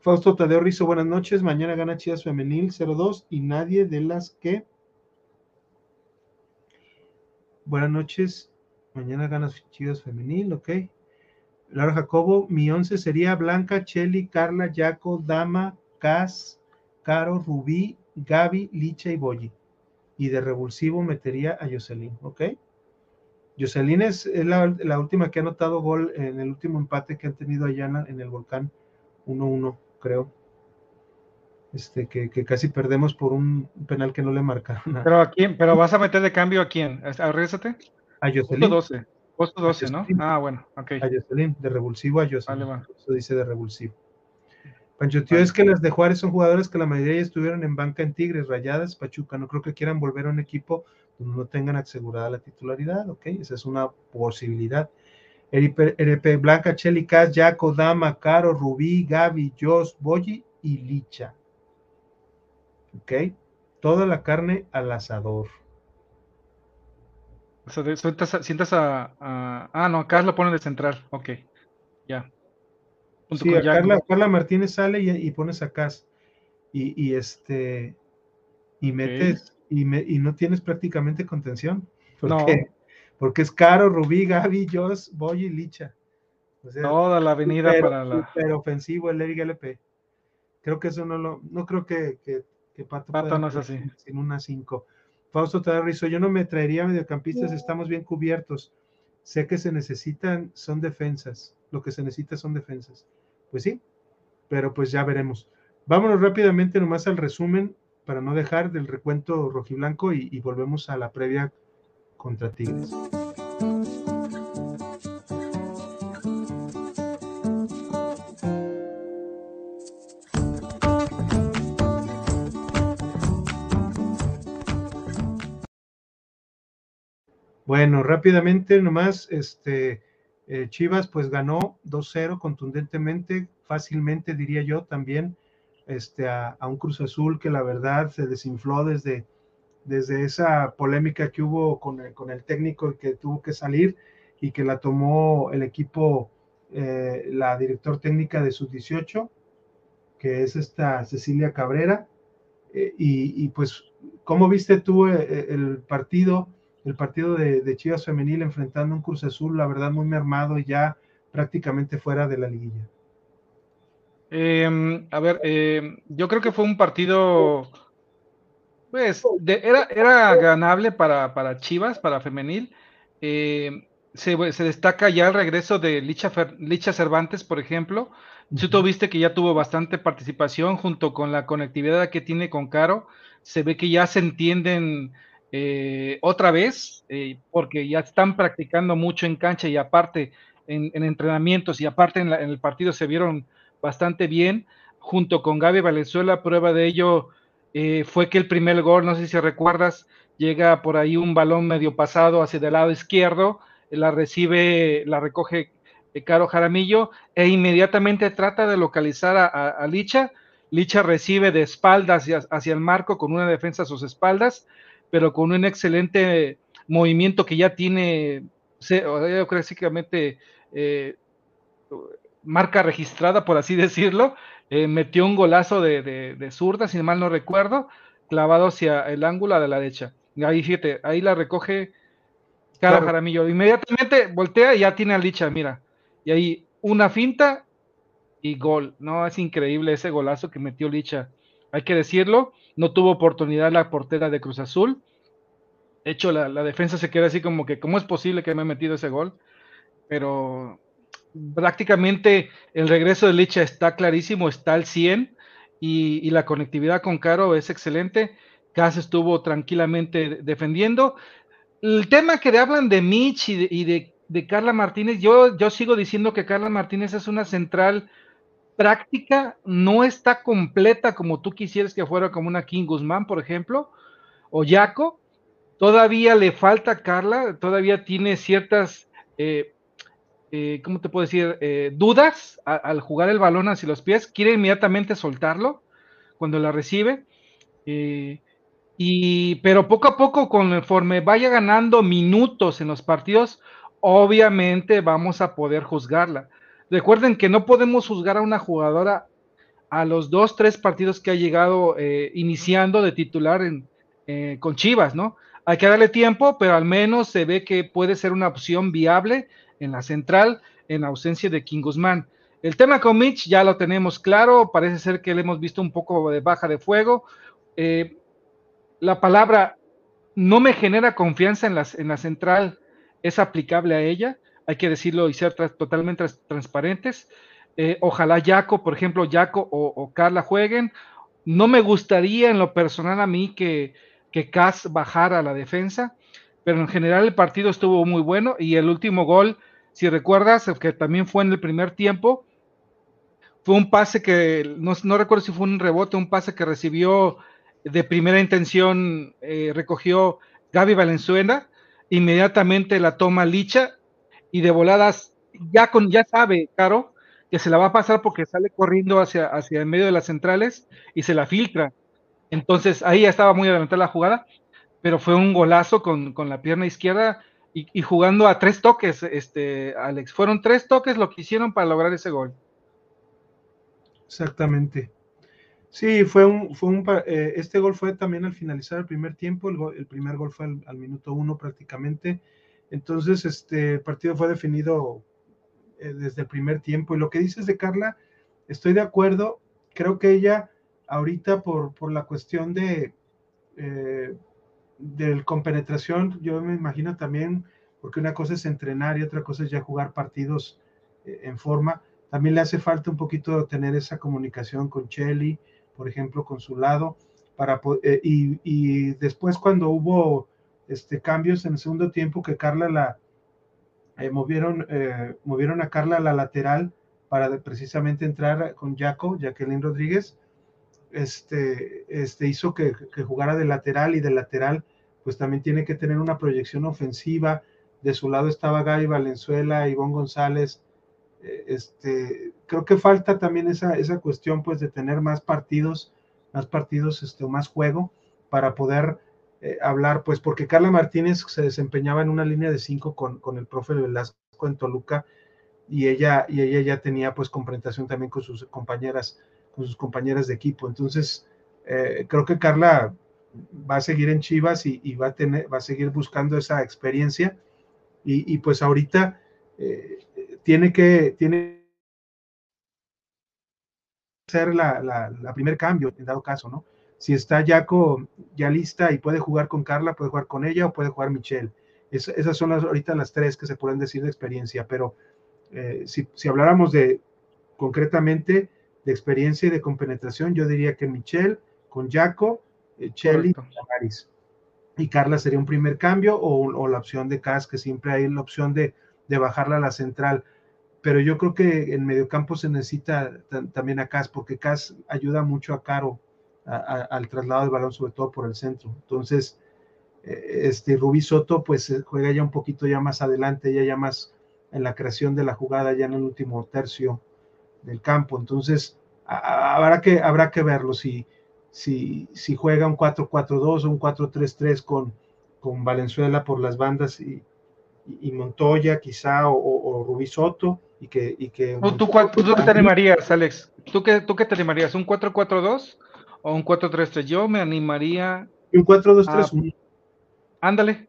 Fausto Tadeo Rizo, buenas noches. Mañana gana Chivas Femenil 0-2 y nadie de las que. Buenas noches. Mañana gana Chivas Femenil, ok. Laura Jacobo, mi once sería Blanca, Cheli, Carla, Jaco, Dama, Cas, Caro, Rubí, Gaby, Licha y Boyi. Y de revulsivo metería a Jocelyn, ¿ok? Jocelyn es, la, última que ha anotado gol en el último empate que han tenido allá en, el volcán 1-1, creo. Este, que, casi perdemos por un penal que no le marcaron. Pero a quién, pero vas a meter de cambio a quién? ¿A A Jocelyn. 12. Costo 12, ¿no? Ah, bueno, ok. A Jocelyn, de revulsivo a Jocelyn. Vale, Eso dice de revulsivo. Pancho Tío, es que las de Juárez son jugadores que la mayoría ya estuvieron en banca en Tigres, Rayadas, Pachuca. No creo que quieran volver a un equipo donde no tengan asegurada la titularidad, ¿ok? Esa es una posibilidad. RP Blanca, Cheli Cas, Jaco, Dama, Caro, Rubí, Gaby, Jos, Boyi y Licha. ¿Ok? Toda la carne al asador. O sea, sientas, a, Ah, no, acá lo ponen de central. Ok, ya. Sí, Carla, Martínez sale y, pones a Cas. Y, este. Y metes. Y, y, no tienes prácticamente contención. ¿Por qué? Porque es Caro, Rubí, Gaby, Jos, Boy y Licha. Toda la avenida para la. Pero ofensivo el Eric LP. Creo que eso no lo. No creo que, que, Pato, Pato no es así. Sin una 5. Fausto Tadarrizo, yo no me traería mediocampistas, estamos bien cubiertos. Sé que se necesitan, son defensas. Lo que se necesita son defensas. Pues sí, pero pues ya veremos. Vámonos rápidamente nomás al resumen para no dejar del recuento rojiblanco y, y volvemos a la previa contra Tigres. Bueno, rápidamente nomás, este, eh, Chivas pues ganó 2-0 contundentemente, fácilmente diría yo también, este, a, un Cruz Azul que la verdad se desinfló desde, desde esa polémica que hubo con el, con el técnico que tuvo que salir y que la tomó el equipo, eh, la director técnica de sus 18, que es esta Cecilia Cabrera. Eh, y, pues, ¿cómo viste tú el partido, el partido de, Chivas Femenil enfrentando un Cruz Azul, la verdad, muy mermado y ya prácticamente fuera de la liguilla? Em, a ver, em, yo creo que fue un partido, pues, era, era ganable para, para Chivas, para femenil. Em, se, destaca ya el regreso de Licha, Licha Cervantes, por ejemplo. Tú viste que ya tuvo bastante participación junto con la conectividad que tiene con Caro. Se ve que ya se entienden eh, otra vez, eh, porque ya están practicando mucho en cancha y aparte en, entrenamientos y aparte en, el partido se vieron bastante bien. Junto con Gaby Valenzuela, prueba de ello eh, fue que el primer gol, no sé si recuerdas, llega por ahí un balón medio pasado hacia el lado izquierdo, la recibe, la recoge Caro Jaramillo e inmediatamente trata de localizar a, Licha. Licha recibe de espaldas hacia, el marco con una defensa a sus espaldas, pero con un excelente movimiento que ya tiene, yo creo eh, marca registrada, por así decirlo. Eh, metió un golazo de, de, zurda, si mal no recuerdo, clavado hacia el ángulo de la derecha. Ahí fíjate, ahí la recoge Caro Jaramillo. Inmediatamente voltea y ya tiene a Licha, mira. Y ahí una finta y gol. No, es increíble ese golazo que metió Licha. Hay que decirlo, no tuvo oportunidad la portera de Cruz Azul. De hecho, la, defensa se queda así como que, ¿cómo es posible que me ha metido ese gol? Pero prácticamente el regreso de Licha está clarísimo, está al 100 y, la conectividad con Caro es excelente. Cas estuvo tranquilamente defendiendo. El tema que hablan de Mitch y de de Carla Martínez, yo, yo sigo diciendo que Carla Martínez es una central práctica, no está completa como tú quisieras que fuera como una King Guzmán, por ejemplo, o Yaco. Todavía le falta a Carla, todavía tiene ciertas, eh, eh, ¿cómo te puedo decir? Eh, dudas al jugar el balón hacia los pies, quiere inmediatamente soltarlo cuando la recibe. y, pero poco a poco, conforme vaya ganando minutos en los partidos, obviamente vamos a poder juzgarla. Recuerden que no podemos juzgar a una jugadora a los dos, tres partidos que ha llegado eh, iniciando de titular en, eh, con Chivas, ¿no? Hay que darle tiempo, pero al menos se ve que puede ser una opción viable en la central en ausencia de King Guzmán. El tema con Mitch ya lo tenemos claro, parece ser que le hemos visto un poco de baja de fuego. Eh, la palabra no me genera confianza en, en la central es aplicable a ella, hay que decirlo y ser totalmente transparentes. Eh, ojalá Jaco, por ejemplo, Jaco o, Carla jueguen. No me gustaría en lo personal a mí que, que Cas bajara la defensa, pero en general el partido estuvo muy bueno y el último gol, si recuerdas, que también fue en el primer tiempo, fue un pase que, no, recuerdo si fue un rebote, un pase que recibió de primera intención, eh, recogió Gaby Valenzuela, inmediatamente la toma Licha y de voladas ya con ya sabe, Caro, que se la va a pasar porque sale corriendo hacia, hacia el medio de las centrales y se la filtra. Entonces ahí ya estaba muy adelantada la jugada, pero fue un golazo con, la pierna izquierda y, jugando a tres toques, este, Alex. Fueron tres toques lo que hicieron para lograr ese gol. Exactamente. Sí, fue un, fue un eh, este gol fue también al finalizar el primer tiempo, el, primer gol fue al, minuto uno prácticamente, entonces este partido fue definido eh, desde el primer tiempo. Y lo que dices de Carla, estoy de acuerdo, creo que ella ahorita por, por la cuestión de eh, del compenetración, yo me imagino también, porque una cosa es entrenar y otra cosa es ya jugar partidos en forma, también le hace falta un poquito tener esa comunicación con Chelly, por ejemplo, con su lado, para, eh, y, después cuando hubo este, cambios en el segundo tiempo que Carla la eh, movieron, eh, movieron a Carla a la lateral para precisamente entrar con Jaco, Jacqueline Rodríguez, este, este hizo que, que, jugara de lateral y de lateral, pues también tiene que tener una proyección ofensiva. De su lado estaba Gaby Valenzuela, Ivonne González, este, creo que falta también esa, esa cuestión pues de tener más partidos, más partidos, este, más juego para poder eh, hablar, pues porque Carla Martínez se desempeñaba en una línea de cinco con, con el profe Velasco en Toluca y ella, y ella ya tenía pues comprensión también con sus compañeras, con sus compañeras de equipo. Entonces, eh, creo que Carla va a seguir en Chivas y, va, a tener, va a seguir buscando esa experiencia y, pues ahorita eh, tiene que tiene ser la, la, primer cambio en dado caso, ¿no? Si está Jaco ya lista y puede jugar con Carla, puede jugar con ella o puede jugar Michelle. esas son las, ahorita las tres que se pueden decir de experiencia, pero eh, si, si, habláramos de concretamente de experiencia y de compenetración, yo diría que Michelle con Jaco, eh, Chelly y Carla sería un primer cambio o, la opción de Cas, que siempre hay la opción de, de, bajarla a la central. Pero yo creo que en mediocampo se necesita también a Cas, porque Cas ayuda mucho a Caro al traslado del balón, sobre todo por el centro. Entonces, eh, este Rubí Soto, pues juega ya un poquito ya más adelante, ya ya más en la creación de la jugada, ya en el último tercio del campo. Entonces, habrá que, habrá que verlo. Si, si, si juega un 4-4-2 o un 4-3-3 con, con Valenzuela por las bandas y, y Montoya quizá o, o, Rubí Soto y que... Y que ¿Tú, ¿tú, qué te animarías, Alex? ¿Tú qué, ¿Tú qué te animarías? ¿Un 4-4-2 o un 4-3-3? Yo me animaría... Un 4-2-3-1. Ándale.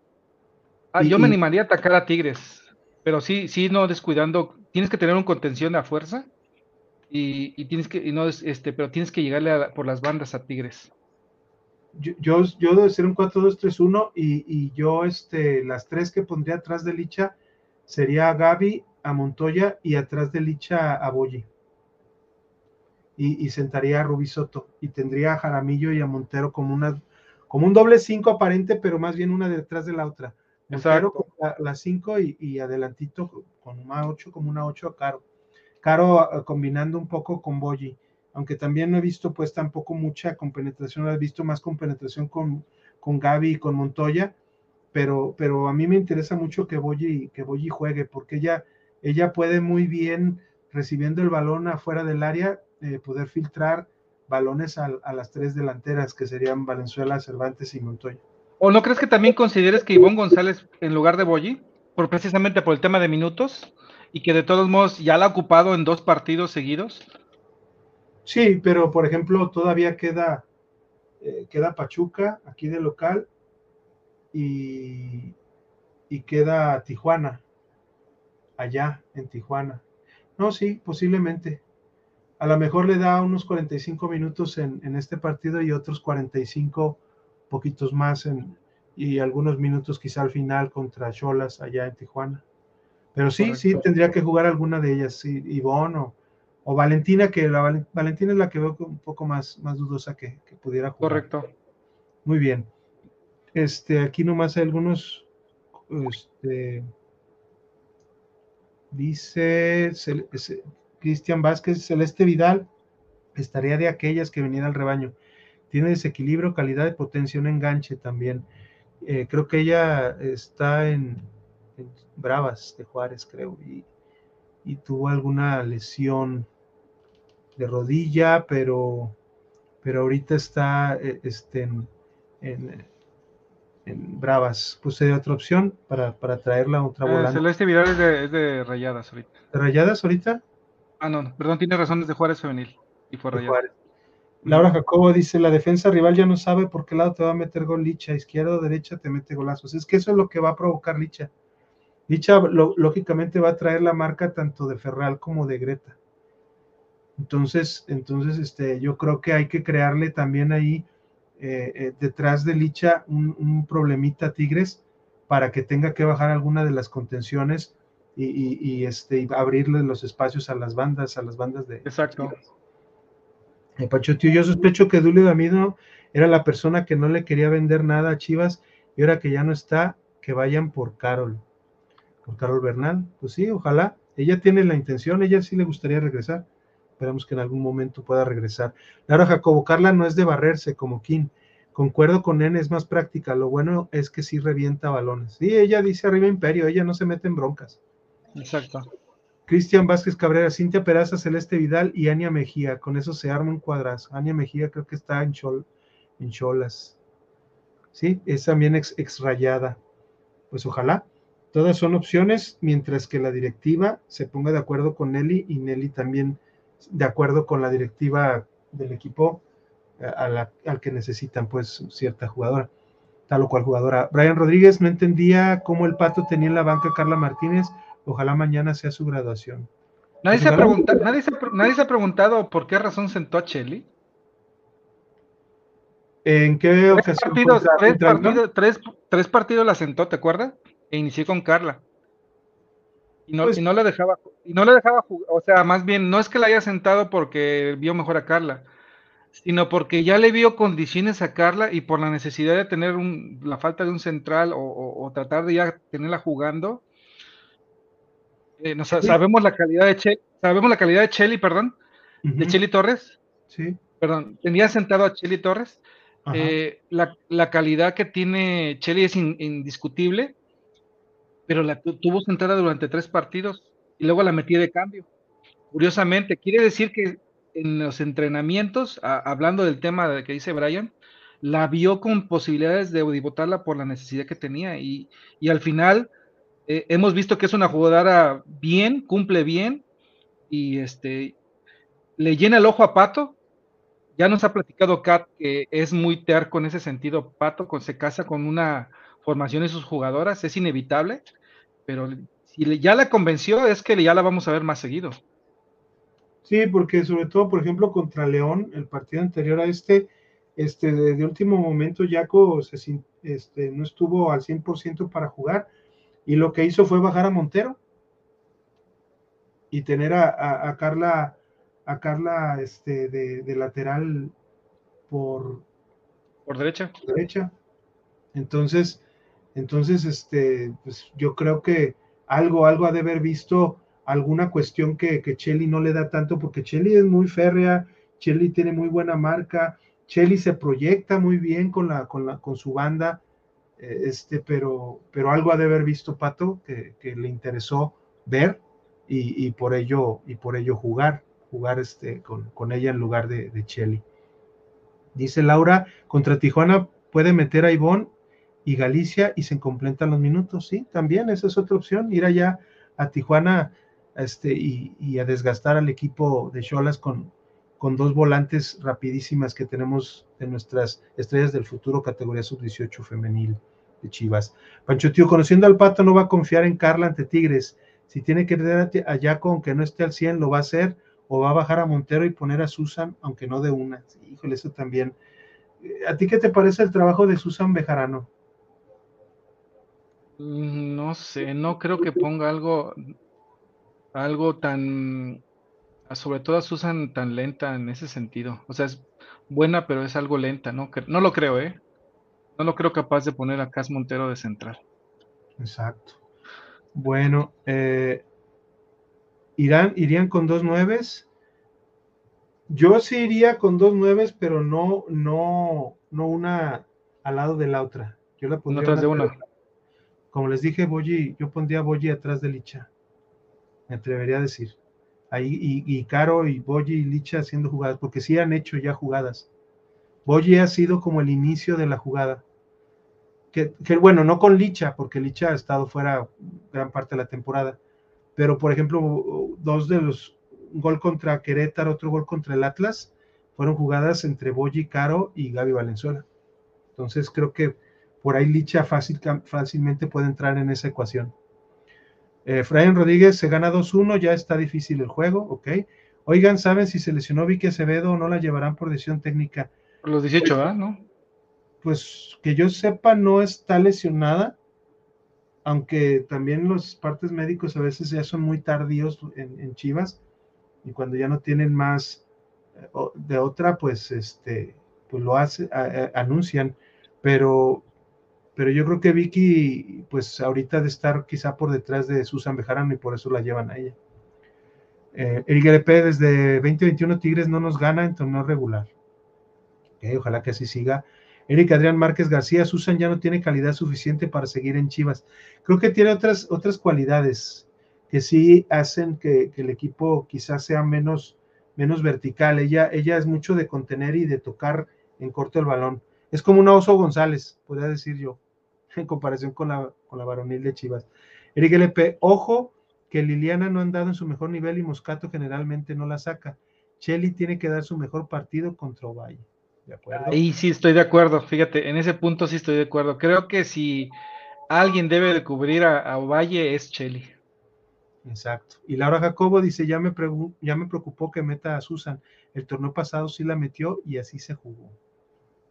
Ah, yo me animaría a atacar a Tigres, pero sí, sí, no descuidando. Tienes que tener un contención a fuerza y, tienes que, y no, este, pero tienes que llegarle por las bandas a Tigres. Yo, yo, yo debo ser un 4-2-3-1 y, y, yo, este, las tres que pondría atrás de Licha sería a Gaby, a Montoya y atrás de Licha a Boyi. Y, y, sentaría a Rubí Soto y tendría a Jaramillo y a Montero como una como un doble 5 aparente, pero más bien una detrás de la otra. Montero la, la cinco y, y, adelantito con una 8 como una 8 a Caro. Caro ah, combinando un poco con Boyi, aunque también no he visto pues tampoco mucha compenetración, he visto más compenetración con, con Gaby y con Montoya, pero, pero a mí me interesa mucho que Boyi, que Boyi juegue, porque ella, ella puede muy bien recibiendo el balón afuera del área, eh, poder filtrar balones a, a, las tres delanteras, que serían Valenzuela, Cervantes y Montoya. ¿O no crees que también consideres que Ivonne González en lugar de Boyi, por precisamente por el tema de minutos, y que de todos modos ya la ha ocupado en dos partidos seguidos. Sí, pero por ejemplo, todavía queda, eh, queda Pachuca aquí de local y, y queda Tijuana, allá en Tijuana. No, sí, posiblemente. A lo mejor le da unos 45 minutos en, en este partido y otros 45 poquitos más en, y algunos minutos quizá al final contra Cholas allá en Tijuana. Pero sí, sí, tendría que jugar alguna de ellas, sí, Ivonne o, o Valentina, que la Valentina es la que veo un poco más, más dudosa que, pudiera jugar. Correcto. Muy bien. Este, aquí nomás hay algunos, este, dice Cristian Vázquez, Celeste Vidal, estaría de aquellas que venían al rebaño. Tiene desequilibrio, calidad de potencia, un enganche también. Eh, creo que ella está en, Bravas de Juárez, creo, y, tuvo alguna lesión de rodilla, pero, pero ahorita está eh, este, en, en, Bravas. Puse otra opción para, para traerla a otra eh, volante. Celeste Vidal es de, es de, Rayadas ahorita. ¿De Rayadas ahorita? Ah, no, perdón, tiene razones de Juárez femenil. Y fue. Laura Jacobo dice, la defensa rival ya no sabe por qué lado te va a meter gol Licha, izquierda o derecha te mete golazos. Es que eso es lo que va a provocar Licha. Licha lógicamente va a traer la marca tanto de Ferral como de Greta. Entonces, entonces este, yo creo que hay que crearle también ahí eh, eh, detrás de Licha un, problemita a Tigres para que tenga que bajar alguna de las contenciones y, este, abrirle los espacios a las bandas, a las bandas de... Exacto. Pacho, tío, yo sospecho que Dulio Damido era la persona que no le quería vender nada a Chivas y ahora que ya no está, que vayan por Carol. Por Carol Bernal. Pues sí, ojalá. Ella tiene la intención, ella sí le gustaría regresar. Esperamos que en algún momento pueda regresar. Laura Jacobo, Carla no es de barrerse como Kim. Concuerdo con N, es más práctica. Lo bueno es que sí revienta balones. Sí, ella dice arriba Imperio, ella no se mete en broncas. Exacto. Cristian Vázquez Cabrera, Cintia Peraza, Celeste Vidal y Ania Mejía. Con eso se arma un cuadrazo. Ania Mejía creo que está en, Chol, en Cholas. ¿sí? Es también ex, exrayada. Pues ojalá. Todas son opciones, mientras que la directiva se ponga de acuerdo con Nelly y Nelly también de acuerdo con la directiva del equipo eh, al que necesitan pues cierta jugadora, tal o cual jugadora. Brian Rodríguez no entendía cómo el pato tenía en la banca Carla Martínez, ojalá mañana sea su graduación. Nadie, se, ha preguntado, nadie, se, ha preguntado por qué razón sentó a Chelly. ¿En qué ocasión? tres, partidos, la sentó, ¿te acuerdas? E inicié con Carla. Y no, pues y no le dejaba, y no le dejaba jugar, o sea, más bien, no es que la haya sentado porque vio mejor a Carla, sino porque ya le vio condiciones a Carla y por la necesidad de tener un, la falta de un central o, tratar de ya tenerla jugando. Eh, sabemos la calidad de Che, sabemos la calidad de Chelly, perdón, de Chelly Torres. Sí. Perdón, tenía sentado a Chelly Torres. Eh, la, calidad que tiene Chelly es indiscutible, pero la tuvo sentada durante tres partidos y luego la metí de cambio. Curiosamente, quiere decir que en los entrenamientos, hablando del tema de que dice Brian, la vio con posibilidades de votarla por la necesidad que tenía y, al final eh, hemos visto que es una jugadora bien, cumple bien y este le llena el ojo a Pato. Ya nos ha platicado Kat que es muy terco en ese sentido. Pato con, se casa con una formación de sus jugadoras, es inevitable, pero si ya la convenció es que ya la vamos a ver más seguido. Sí, porque sobre todo, por ejemplo, contra León, el partido anterior a este, este de, último momento Jaco este, no estuvo al 100% para jugar y lo que hizo fue bajar a Montero y tener a, Carla a Carla este, de, lateral por, por derecha. derecha. Entonces, entonces, este, pues yo creo que algo, algo ha de haber visto alguna cuestión que, que Chelly no le da tanto, porque Chelly es muy férrea, Chelly tiene muy buena marca, Chelly se proyecta muy bien con, la, con, la, con su banda, eh, este, pero, pero algo ha de haber visto Pato que, le interesó ver y, por ello, y por ello jugar, jugar este, con, ella en lugar de, de Chelly. Dice Laura, contra Tijuana puede meter a Ivonne y Galicia y se completan los minutos, sí, también esa es otra opción, ir allá a Tijuana este, y, a desgastar al equipo de Cholas con, con dos volantes rapidísimas que tenemos de nuestras estrellas del futuro, categoría sub-18 femenil de Chivas. Pancho Tío, conociendo al Pato, no va a confiar en Carla ante Tigres. Si tiene que tener a Jaco, aunque no esté al 100, lo va a hacer, o va a bajar a Montero y poner a Susan, aunque no de una. híjole, eso también. Eh, ¿A ti qué te parece el trabajo de Susan Bejarano? Mm, no sé, no creo que ponga algo, algo tan, sobre todo a Susan tan lenta en ese sentido. O sea, es buena, pero es algo lenta, ¿no? No lo creo, ¿eh? No lo creo capaz de poner a Cas Montero de central. Exacto. Bueno, eh, ¿irán, ¿irían con dos nueves? Yo sí iría con dos nueves, pero no, no, no una al lado de la otra. Yo la pondría. de una. Como les dije, Boyi, yo pondría a Boyi atrás de Licha me atrevería a decir. Ahí, y, Caro y Boyi y Licha haciendo jugadas, porque sí han hecho ya jugadas. Boyi ha sido como el inicio de la jugada. Que, bueno, no con Licha, porque Licha ha estado fuera gran parte de la temporada. Pero, por ejemplo, dos de los, un gol contra Querétaro, otro gol contra el Atlas, fueron jugadas entre Boyi, Caro y Gaby Valenzuela. Entonces creo que por ahí Licha fácil, fácilmente puede entrar en esa ecuación. Eh, Rodríguez se gana 2-1, ya está difícil el juego, ok. Oigan, ¿saben si se lesionó Vicky Acevedo o no la llevarán por decisión técnica? Los 18, ¿verdad? ¿No? Pues que yo sepa, no está lesionada, aunque también los partes médicos a veces ya son muy tardíos en, Chivas, y cuando ya no tienen más eh, de otra, pues este, pues lo hace, anuncian, pero pero yo creo que Vicky, pues ahorita de estar quizá por detrás de Susan Bejarano y por eso la llevan a ella. Eh, el GRP desde 2021 Tigres no nos gana en torneo regular. Ojalá que así siga. Eric Adrián Márquez García, Susan ya no tiene calidad suficiente para seguir en Chivas. Creo que tiene otras, otras cualidades que sí hacen que, el equipo quizás sea menos, menos vertical. Ella, ella es mucho de contener y de tocar en corto el balón Es como un oso González, podría decir yo, en comparación con la, con la varonil de Chivas. Eric LP, ojo que Liliana no ha andado en su mejor nivel y Moscato generalmente no la saca. Chelly tiene que dar su mejor partido contra Ovalle. ¿De acuerdo? Ahí sí estoy de acuerdo, fíjate, en ese punto sí estoy de acuerdo. Creo que si alguien debe de cubrir a, Ovalle es Chelly. Exacto. Y Laura Jacobo dice, ya me, ya me preocupó que meta a Susan. El torneo pasado sí la metió y así se jugó.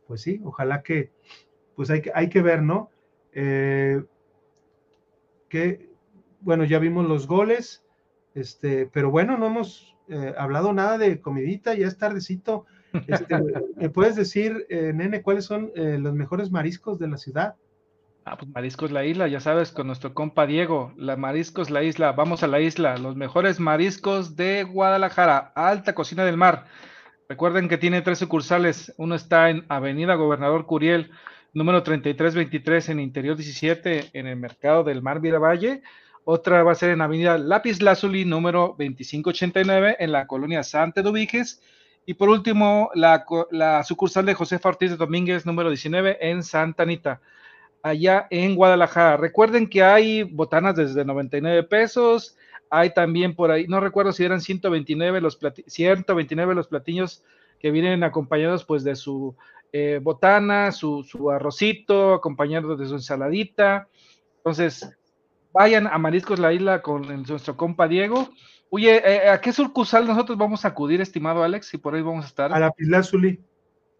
Pues sí, ojalá que, pues hay que, hay que ver, ¿no? Eh, que, bueno, ya vimos los goles, este, pero bueno, no hemos eh, hablado nada de comidita, ya es tardecito. Este, ¿Me puedes decir, eh, nene, cuáles son los mejores mariscos de la ciudad? Ah, pues Mariscos La Isla, ya sabes, con nuestro compa Diego, la Mariscos La Isla, vamos a la isla, los mejores mariscos de Guadalajara, alta cocina del mar. Recuerden que tiene tres sucursales, uno está en Avenida Gobernador Curiel, número 3323 en Interior 17, en el Mercado del Mar Valle. Otra va a ser en Avenida Lápiz Lazuli, número 2589, en la colonia Santa Dubiges. Y por último, la, la sucursal de José Ortiz de Domínguez, número 19, en Santa Anita allá en Guadalajara. Recuerden que hay botanas desde 99 pesos, hay también por ahí, no recuerdo si eran 129 los, 129 los platillos que vienen acompañados pues de su eh, botana, su, arrocito, acompañado de su ensaladita. Entonces, vayan a Mariscos La Isla con nuestro compa Diego. Oye, eh, ¿a qué sucursal nosotros vamos a acudir, estimado Alex? Y por ahí vamos a estar. A la Pilazuli.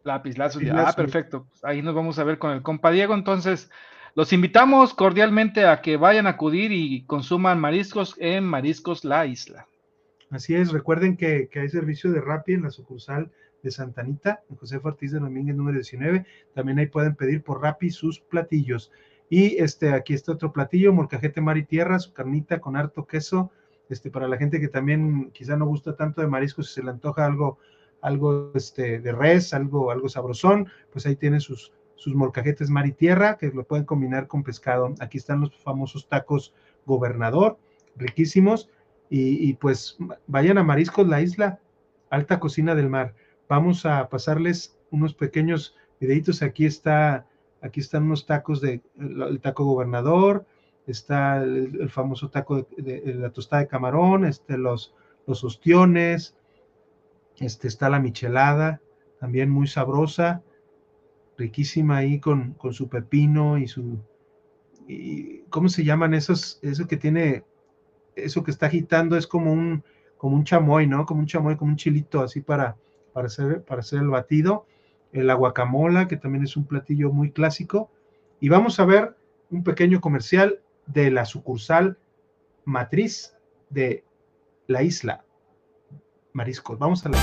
Lápiz lazuli. Ah, perfecto. Pues ahí nos vamos a ver con el compa Diego. Entonces, los invitamos cordialmente a que vayan a acudir y consuman mariscos en Mariscos La Isla. Así es, recuerden que, hay servicio de Rappi en la sucursal de Santanita, en José Ortiz de Domínguez número 19. También ahí pueden pedir por Rappi sus platillos. Y este, aquí está otro platillo, molcajete mar y tierra, su carnita con harto queso. Este, para la gente que también quizá no gusta tanto de mariscos, si se le antoja algo algo este, de res, algo, algo sabrosón, pues ahí tiene sus, sus molcajetes mar y tierra, que lo pueden combinar con pescado. Aquí están los famosos tacos gobernador, riquísimos, y, pues vayan a Mariscos La Isla, alta cocina del mar. Vamos a pasarles unos pequeños videitos. Aquí está, aquí están unos tacos de el, taco gobernador, está el, famoso taco de, la tostada de camarón, este, los, los ostiones, este, está la michelada, también muy sabrosa, riquísima ahí con, con su pepino y su... Y, ¿Cómo se llaman esos? Eso que tiene, eso que está agitando es como un, como un chamoy, ¿no? Como un chamoy, como un chilito así para, para, hacer, para hacer el batido. El guacamola, que también es un platillo muy clásico. Y vamos a ver un pequeño comercial de la sucursal matriz de la isla mariscos. Vamos a la...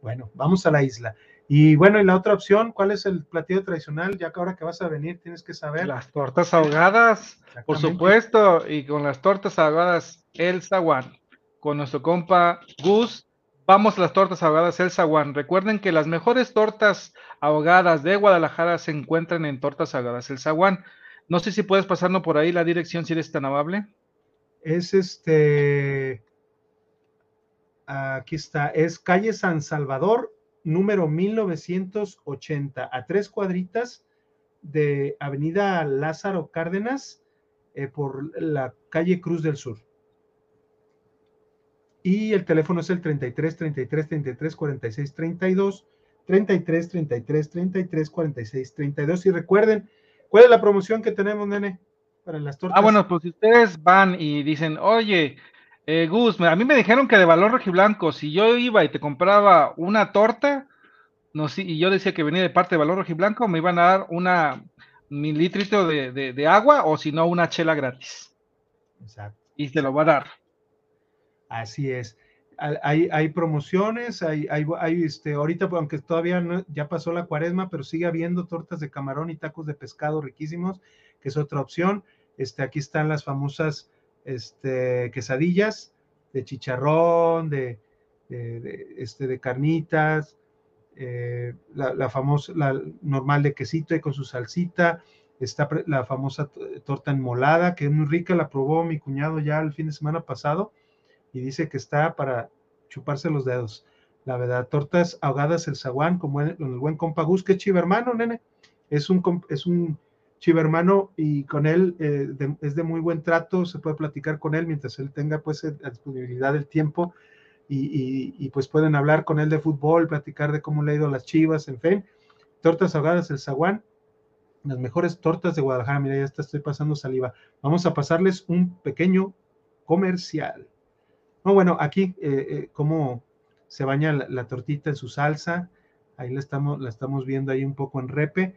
Bueno, vamos a la isla. Y bueno, y la otra opción, ¿cuál es el platillo tradicional? Ya que ahora que vas a venir tienes que saber. Las tortas ahogadas, por supuesto, y con las tortas ahogadas El Zaguán, con nuestro compa Gus. Vamos a las tortas ahogadas El Zaguán. Recuerden que las mejores tortas ahogadas de Guadalajara se encuentran en Tortas Ahogadas El Zaguán. No sé si puedes pasarnos por ahí la dirección si eres tan amable. Es este. Aquí está, es calle San Salvador, número 1980, a tres cuadritas de Avenida Lázaro Cárdenas eh, por la calle Cruz del Sur. Y el teléfono es el 33 33 33 46 32, 33 33 33 46 32. Y recuerden, ¿cuál es la promoción que tenemos, nene? Para las tortas. Ah, bueno, pues si ustedes van y dicen, oye, eh, Gus, a mí me dijeron que de valor rojiblanco, si yo iba y te compraba una torta, no, sí, y yo decía que venía de parte de valor rojiblanco, me iban a dar una mililitro de, de, agua o si no, una chela gratis. Exacto. Y te lo va a dar. Así es. Hay, hay promociones, hay, hay, hay, este, ahorita, aunque todavía no, ya pasó la cuaresma, pero sigue habiendo tortas de camarón y tacos de pescado riquísimos, que es otra opción. Este, aquí están las famosas este, quesadillas de chicharrón, de, este, de carnitas, eh, la, famosa, la normal de quesito y con su salsita, está la famosa torta enmolada, que es muy rica, la probó mi cuñado ya el fin de semana pasado y dice que está para chuparse los dedos. La verdad, tortas ahogadas el zaguán, como el, el buen compa Gus, que es chivermano, nene. Es un, es un chivermano y con él eh, es de muy buen trato, se puede platicar con él mientras él tenga pues la disponibilidad del tiempo y, pues pueden hablar con él de fútbol, platicar de cómo le ha ido a las chivas, en fin. Tortas ahogadas, el zaguán, las mejores tortas de Guadalajara. Mira, ya está, estoy pasando saliva. Vamos a pasarles un pequeño comercial. No, bueno, aquí, eh, eh, cómo se baña la, la, tortita en su salsa. Ahí la estamos, la estamos viendo ahí un poco en repe.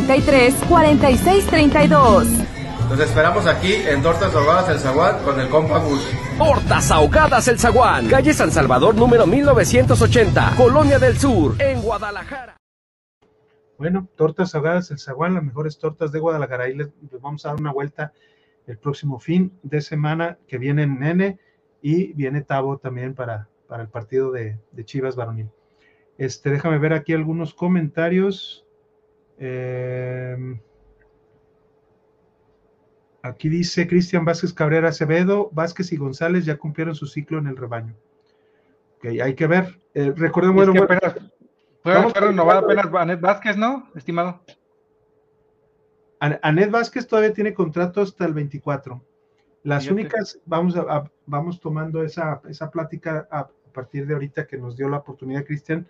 46 32. Nos esperamos aquí en Tortas Ahogadas El Zaguán con el compa Gus. Tortas Ahogadas El Zaguán, calle San Salvador número 1980, Colonia del Sur, en Guadalajara. Bueno, Tortas Ahogadas El Zaguán, las mejores tortas de Guadalajara. Ahí les, vamos a dar una vuelta el próximo fin de semana que viene Nene y viene Tavo también para, para el partido de, de Chivas Varonil. Este, déjame ver aquí algunos comentarios. Em, aquí dice Cristian Vázquez Cabrera Acevedo, Vázquez y González ya cumplieron su ciclo en el rebaño. Ok, hay que ver. Eh, recordemos. Es que apenas, fue, renovada apenas Anet Vázquez, ¿no, estimado? Anet Vázquez todavía tiene contrato hasta el 24. Las únicas, vamos, a, vamos tomando esa, esa plática a partir de ahorita que nos dio la oportunidad, Cristian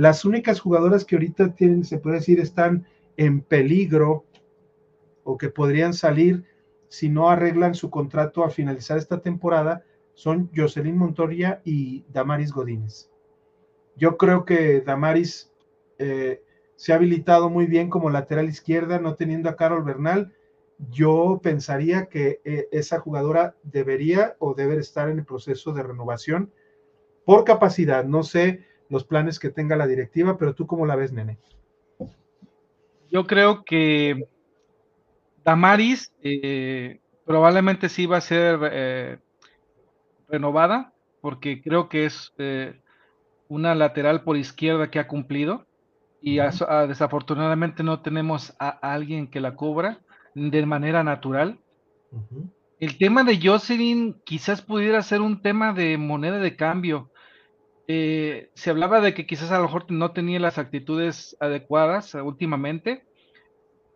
las únicas jugadoras que ahorita tienen, se puede decir, están en peligro o que podrían salir si no arreglan su contrato a finalizar esta temporada son Jocelyn Montoria y Damaris Godínez. Yo creo que Damaris eh, se ha habilitado muy bien como lateral izquierda, no teniendo a Carol Bernal. Yo pensaría que eh, esa jugadora debería o debe estar en el proceso de renovación por capacidad. No sé los planes que tenga la directiva, pero tú cómo la ves, nene. Yo creo que Damaris eh, probablemente sí va a ser eh, renovada, porque creo que es eh, una lateral por izquierda que ha cumplido y desafortunadamente no tenemos a, alguien que la cubra de manera natural. El tema de Jocelyn quizás pudiera ser un tema de moneda de cambio. Eh, se hablaba de que quizás a lo mejor no tenía las actitudes adecuadas últimamente,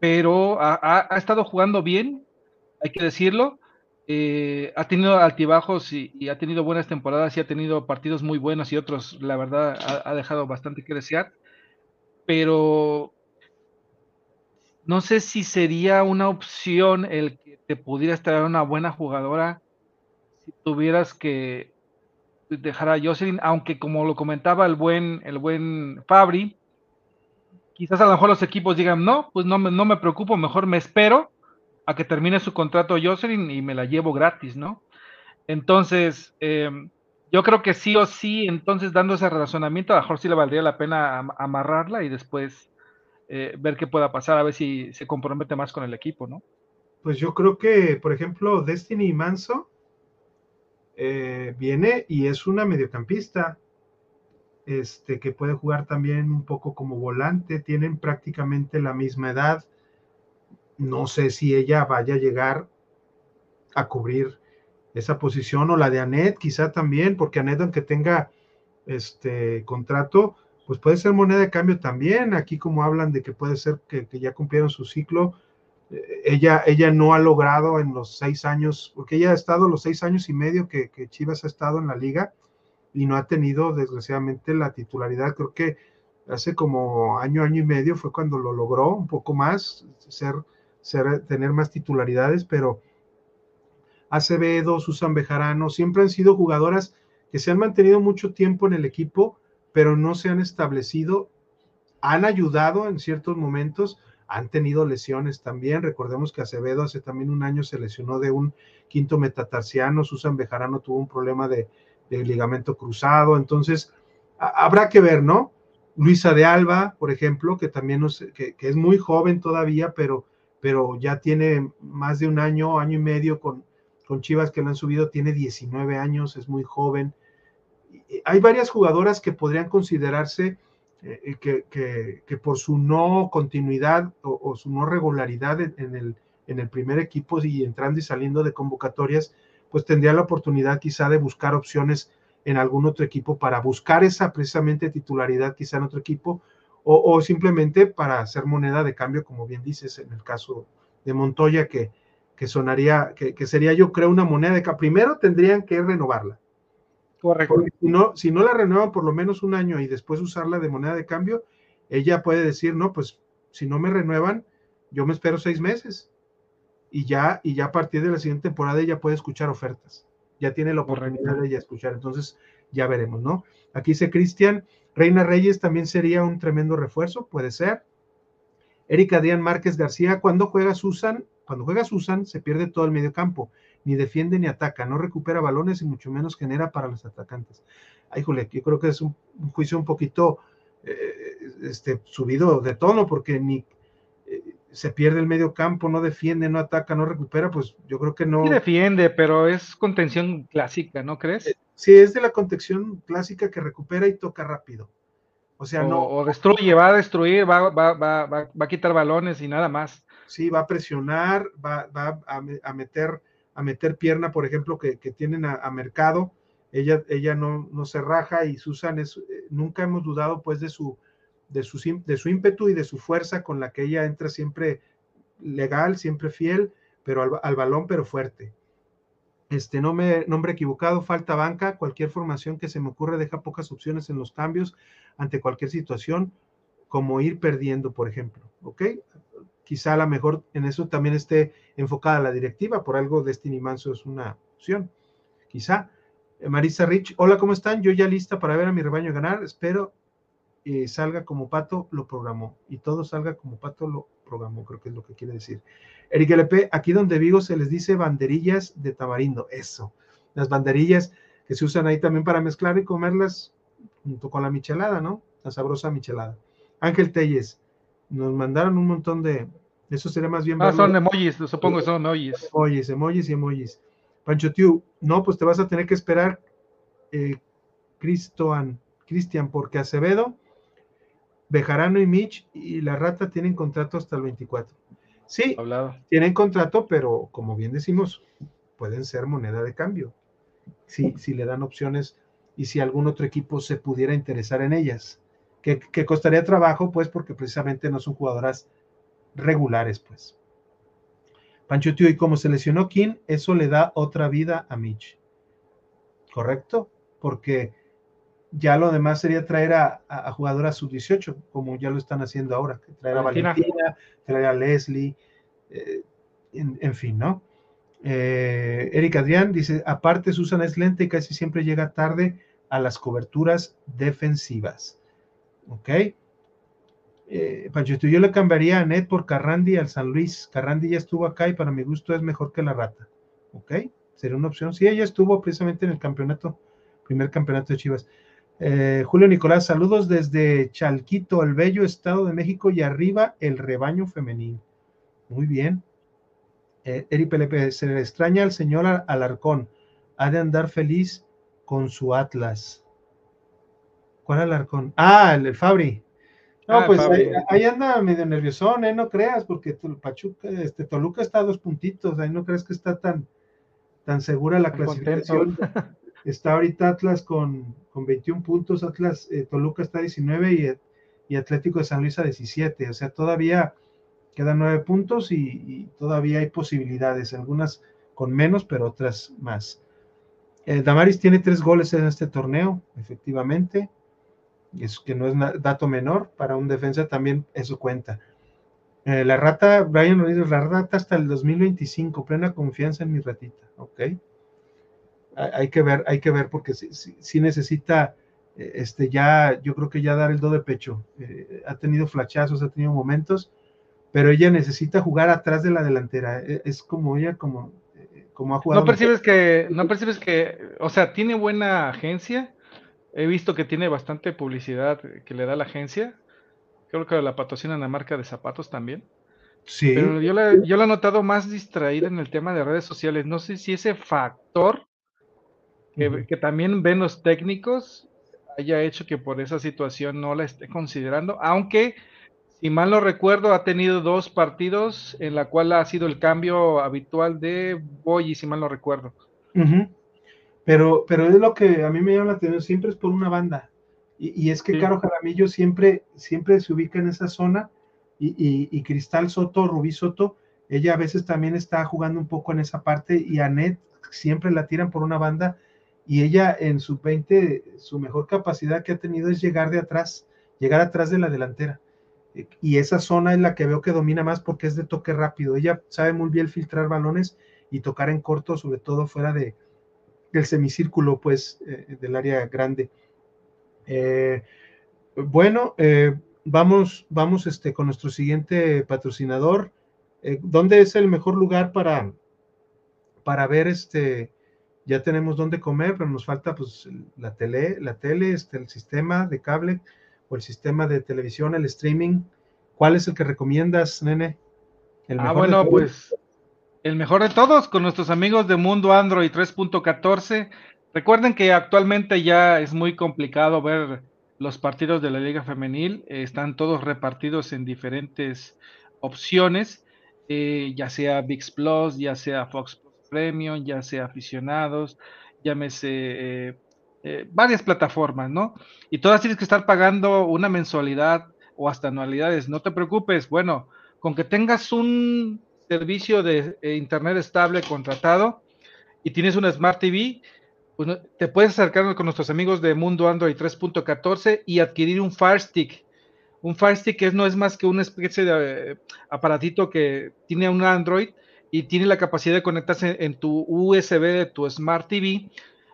pero ha, estado jugando bien, hay que decirlo. Eh, ha tenido altibajos y, ha tenido buenas temporadas y ha tenido partidos muy buenos y otros, la verdad, ha, dejado bastante que desear. Pero no sé si sería una opción el que te pudieras traer una buena jugadora si tuvieras que dejar a Jocelyn, aunque como lo comentaba el buen, el buen Fabri, quizás a lo mejor los equipos digan, no, pues no me, no me preocupo, mejor me espero a que termine su contrato Jocelyn y me la llevo gratis, ¿no? Entonces, em, yo creo que sí o sí, entonces dando ese razonamiento, a lo mejor sí le valdría la pena amarrarla y después eh, ver qué pueda pasar, a ver si se compromete más con el equipo, ¿no? Pues yo creo que, por ejemplo, Destiny Manso, eh, viene y es una mediocampista este, que puede jugar también un poco como volante, tienen prácticamente la misma edad. No sé si ella vaya a llegar a cubrir esa posición o la de Anet, quizá también, porque Anet, aunque tenga este contrato, pues puede ser moneda de cambio también. Aquí, como hablan de que puede ser que ya cumplieron su ciclo, ella, ella no ha logrado en los seis años, porque ella ha estado los seis años y medio que, Chivas ha estado en la liga y no ha tenido desgraciadamente la titularidad. Creo que hace como año, año y medio fue cuando lo logró, un poco más, ser, ser, tener más titularidades, pero Acevedo, Susan Bejarano, siempre han sido jugadoras que se han mantenido mucho tiempo en el equipo, pero no se han establecido, han ayudado en ciertos momentos, han tenido lesiones también. Recordemos que Acevedo hace también un año se lesionó de un quinto metatarsiano, Susan Bejarano tuvo un problema de, ligamento cruzado, entonces habrá que ver, ¿no? Luisa de Alba, por ejemplo, que también que, es muy joven todavía, pero, pero ya tiene más de un año, año y medio con, con Chivas que le han subido, tiene 19 años, es muy joven. Hay varias jugadoras que podrían considerarse eh, que, por su no continuidad o, su no regularidad en, el, en el primer equipo y entrando y saliendo de convocatorias, pues tendría la oportunidad quizá de buscar opciones en algún otro equipo para buscar esa precisamente titularidad quizá en otro equipo o, simplemente para hacer moneda de cambio, como bien dices, en el caso de Montoya, que, que sonaría, que, que, sería yo creo una moneda de cambio. Primero tendrían que renovarla, Correcto. si no, si no la renuevan por lo menos un año y después usarla de moneda de cambio, ella puede decir, no, pues si no me renuevan, yo me espero seis meses y ya, y ya a partir de la siguiente temporada ella puede escuchar ofertas. Ya tiene la oportunidad de ella escuchar. Entonces, ya veremos, ¿no? Aquí dice Cristian, Reina Reyes también sería un tremendo refuerzo, puede ser. Erika Adrián Márquez García, cuando juega Susan, cuando juega Susan, se pierde todo el medio campo ni defiende ni ataca, no recupera balones y mucho menos genera para los atacantes. Ay, jole, yo creo que es un, juicio un poquito eh, este, subido de tono, porque ni eh, se pierde el medio campo, no defiende, no ataca, no recupera, pues yo creo que no. Sí defiende, pero es contención clásica, ¿no crees? Eh, sí, es de la contención clásica que recupera y toca rápido. O sea, no. O destruye, va a destruir, va, va, va, va, a quitar balones y nada más. Sí, va a presionar, va, va a meter a meter pierna, por ejemplo, que, tienen a, Mercado, ella, ella no, no, se raja y Susan es, eh, nunca hemos dudado pues de su, de, su, de su ímpetu y de su fuerza con la que ella entra siempre legal, siempre fiel, pero al, balón, pero fuerte. Este nombre, nombre equivocado, falta banca, cualquier formación que se me ocurre deja pocas opciones en los cambios ante cualquier situación, como ir perdiendo, por ejemplo. ¿Ok? Quizá a lo mejor en eso también esté enfocada la directiva, por algo Destiny Manso es una opción, quizá. Eh, Marisa Rich, hola, ¿cómo están? Yo ya lista para ver a mi rebaño ganar, espero y salga como pato, lo programó, y todo salga como pato, lo programó, creo que es lo que quiere decir. Eric LP, aquí donde Vigo se les dice banderillas de tamarindo, eso, las banderillas que se usan ahí también para mezclar y comerlas junto con la michelada, ¿no? La sabrosa michelada. Ángel Telles, nos mandaron un montón de, eso sería más bien. Ah, son emojis, supongo que son emojis. Emojis, emojis y emojis. Pancho Tiu, no, pues te vas a tener que esperar, eh, Cristian, porque Acevedo, Bejarano y Mitch y la rata tienen contrato hasta el 24. Sí, tienen contrato, pero como bien decimos, pueden ser moneda de cambio. Si, si le dan opciones y si algún otro equipo se pudiera interesar en ellas que, costaría trabajo, pues, porque precisamente no son jugadoras regulares, pues. Pancho Tío, y como se lesionó King, eso le da otra vida a Mitch. ¿Correcto? Porque ya lo demás sería traer a, jugadoras sub-18, como ya lo están haciendo ahora, traer a Valentina, traer a Leslie, eh, en, fin, ¿no? Eh, Eric Adrián dice, aparte Susan es lenta y casi siempre llega tarde a las coberturas defensivas. ¿Ok? Eh, yo le cambiaría a Net por Carrandi al San Luis. Carrandi ya estuvo acá y para mi gusto es mejor que la rata. ¿Ok? Sería una opción. Sí, ella estuvo precisamente en el campeonato, primer campeonato de Chivas. Eh, Julio Nicolás, saludos desde Chalquito, el bello Estado de México y arriba el rebaño femenino. Muy bien. Eh, Eri Pelepe, se le extraña al señor Alarcón. Ha de andar feliz con su Atlas. ¿Cuál Alarcón? Ah, el, Fabri. No, ah, pues ahí, anda medio nerviosón, ¿eh? No creas, porque Pachuca, este, Toluca está a dos puntitos, ahí no crees que está tan, tan segura la clasificación. Está ahorita Atlas con, con 21 puntos, Atlas, eh, Toluca está a 19 y, y, Atlético de San Luis a 17, o sea, todavía quedan nueve puntos y, y, todavía hay posibilidades, algunas con menos, pero otras más. Eh, Damaris tiene tres goles en este torneo, efectivamente es que no es dato menor, para un defensa también eso cuenta. Eh, la rata, Brian Rodríguez, la rata hasta el 2025, plena confianza en mi ratita, ¿ok? Hay, que ver, hay que ver porque sí, necesita eh, este, ya, yo creo que ya dar el do de pecho. Eh, ha tenido flachazos, ha tenido momentos, pero ella necesita jugar atrás de la delantera. E, es como ella, como, como ha jugado. No percibes que, no percibes que, o sea, tiene buena agencia. He visto que tiene bastante publicidad que le da la agencia. Creo que la patrocina la marca de zapatos también. Sí. Pero yo la, yo la he notado más distraída en el tema de redes sociales. No sé si ese factor que, que también ven los técnicos haya hecho que por esa situación no la esté considerando, aunque si mal no recuerdo ha tenido dos partidos en la cual ha sido el cambio habitual de Boy, si mal no recuerdo. Pero, pero es lo que a mí me llama la atención, siempre es por una banda. Y, es que Caro Jaramillo siempre, siempre se ubica en esa zona y, Cristal Soto, Rubí Soto, ella a veces también está jugando un poco en esa parte y Anet siempre la tiran por una banda y ella en su 20, su mejor capacidad que ha tenido es llegar de atrás, llegar atrás de la delantera. Y esa zona es la que veo que domina más porque es de toque rápido. Ella sabe muy bien filtrar balones y tocar en corto, sobre todo fuera de, del semicírculo, pues, eh, del área grande. Eh, bueno, eh, vamos, vamos este, con nuestro siguiente patrocinador. ¿Dónde es el mejor lugar para, para ver este, ya tenemos dónde comer, pero nos falta pues la tele, la tele, este, el sistema de cable o el sistema de televisión, el streaming. ¿Cuál es el que recomiendas, nene? ah, bueno, pues el mejor de todos con nuestros amigos de Mundo Android 3.14. Recuerden que actualmente ya es muy complicado ver los partidos de la Liga Femenil. están todos repartidos en diferentes opciones, eh, ya sea VIX Plus, ya sea Fox Premium, ya sea aficionados, llámese eh, eh, varias plataformas, ¿no? Y todas tienes que estar pagando una mensualidad o hasta anualidades. No te preocupes, bueno, con que tengas un servicio de eh, internet estable contratado y tienes una Smart TV, pues, te puedes acercar con nuestros amigos de Mundo Android 3.14 y adquirir un Fire Stick. Un Fire Stick es, no es más que una especie de aparatito que tiene un Android y tiene la capacidad de conectarse en tu USB de tu Smart TV.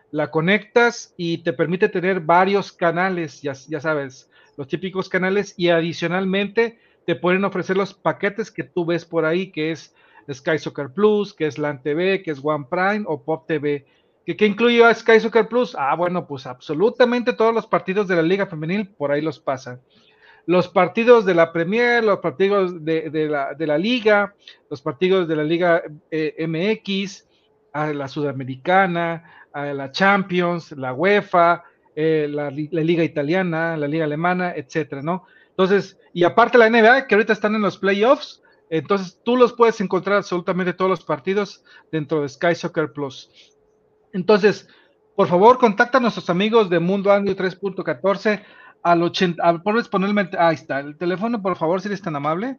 La conectas y te permite tener varios canales, ya, ya sabes, los típicos canales y adicionalmente te pueden ofrecer los paquetes que tú ves por ahí, que es Sky Soccer Plus, que es LAN TV, que es One Prime o Pop TV. ¿Qué, ¿Qué, incluye a Sky Soccer Plus? Ah, bueno, pues absolutamente todos los partidos de la Liga Femenil por ahí los pasan los partidos de la Premier, los partidos de, la, Liga, los partidos de la Liga eh, MX, a la Sudamericana, a la Champions, la UEFA, eh, la, Liga Italiana, la Liga Alemana, etcétera, ¿no? Entonces, y aparte la NBA, que ahorita están en los playoffs, entonces tú los puedes encontrar absolutamente todos los partidos dentro de Sky Soccer Plus. Entonces, por favor, contacta a nuestros amigos de Mundo Android 3.14 al 80, puedes ponerme, ahí está, el teléfono, por favor, si eres tan amable.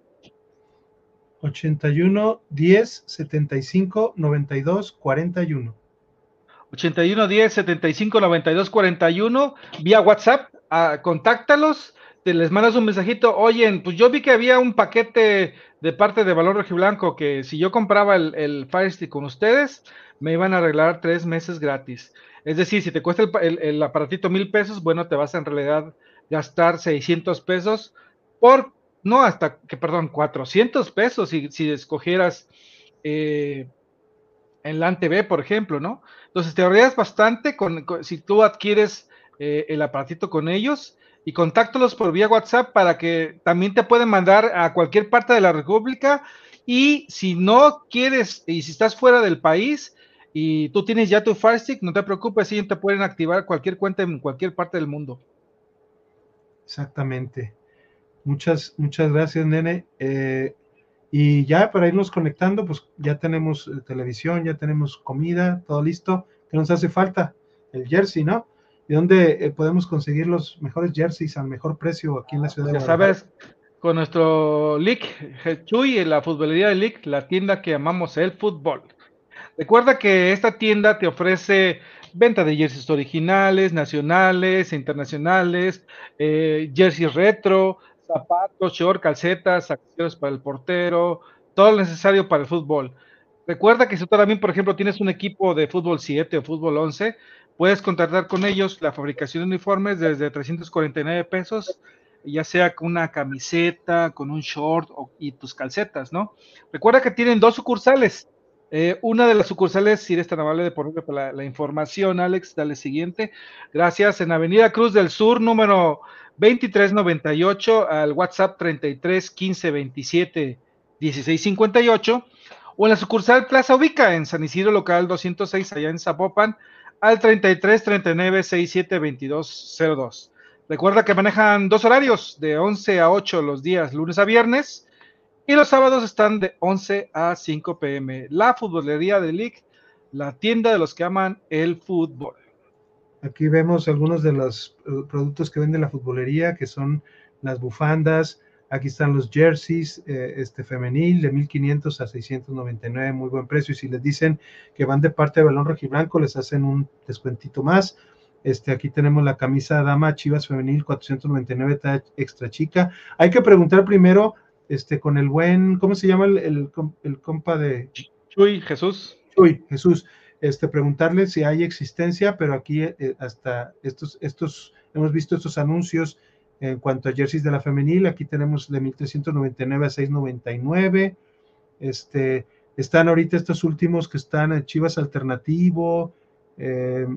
81 10 75 92 41. 81 10 75 92 41 vía WhatsApp, ah, contáctalos, te les mandas un mensajito, oye, pues yo vi que había un paquete de parte de Valor Blanco que si yo compraba el, el Fire Stick con ustedes, me iban a arreglar tres meses gratis. Es decir, si te cuesta el, aparatito mil pesos, bueno, te vas en realidad gastar 600 pesos por, no, hasta que, perdón, 400 pesos si, escogieras eh, en LAN TV, por ejemplo, ¿no? Entonces te bastante con, si tú adquieres eh, el aparatito con ellos y contáctalos por vía WhatsApp para que también te pueden mandar a cualquier parte de la República y si no quieres y si estás fuera del país y tú tienes ya tu Fire Stick, no te preocupes, ellos te pueden activar cualquier cuenta en cualquier parte del mundo. Exactamente. Muchas, muchas gracias, nene. Eh, y ya para irnos conectando, pues ya tenemos eh, televisión, ya tenemos comida, todo listo. ¿Qué nos hace falta? El jersey, ¿no? ¿Y dónde eh, podemos conseguir los mejores jerseys al mejor precio aquí en la ciudad de Ya sabes, con nuestro LIC, Chuy, la futbolería de LIC, la tienda que llamamos el fútbol. Recuerda que esta tienda te ofrece venta de jerseys originales, nacionales, internacionales, eh, jerseys retro, zapatos, short, calcetas, accesorios para el portero, todo lo necesario para el fútbol. Recuerda que si tú también, por ejemplo, tienes un equipo de fútbol 7 o fútbol 11, Puedes contratar con ellos la fabricación de uniformes desde 349 pesos, ya sea con una camiseta, con un short y tus calcetas, ¿no? Recuerda que tienen dos sucursales. Eh, una de las sucursales, si eres tan amable de ponerme la, la información, Alex, dale siguiente. Gracias. En Avenida Cruz del Sur, número 2398, al WhatsApp 33 15 27 16 58 o en la sucursal Plaza Ubica en San Isidro local 206 allá en Zapopan al 33 39 67 22 02. Recuerda que manejan dos horarios de 11 a 8 los días lunes a viernes y los sábados están de 11 a 5 pm. La futbolería de League, la tienda de los que aman el fútbol. Aquí vemos algunos de los eh, productos que vende la futbolería, que son las bufandas, Aquí están los jerseys eh, este femenil de 1500 a 699, muy buen precio. Y si les dicen que van de parte de Balón Rojiblanco, les hacen un descuentito más. Este, aquí tenemos la camisa dama Chivas femenil 499 extra chica. Hay que preguntar primero este, con el buen, ¿cómo se llama el, el, compa de Chuy Jesús? Chuy Jesús. Este, preguntarle si hay existencia, pero aquí eh, hasta estos, estos, hemos visto estos anuncios en cuanto a jerseys de la femenil, aquí tenemos de 1399 a 699. Este, están ahorita estos últimos que están en Chivas Alternativo. Eh,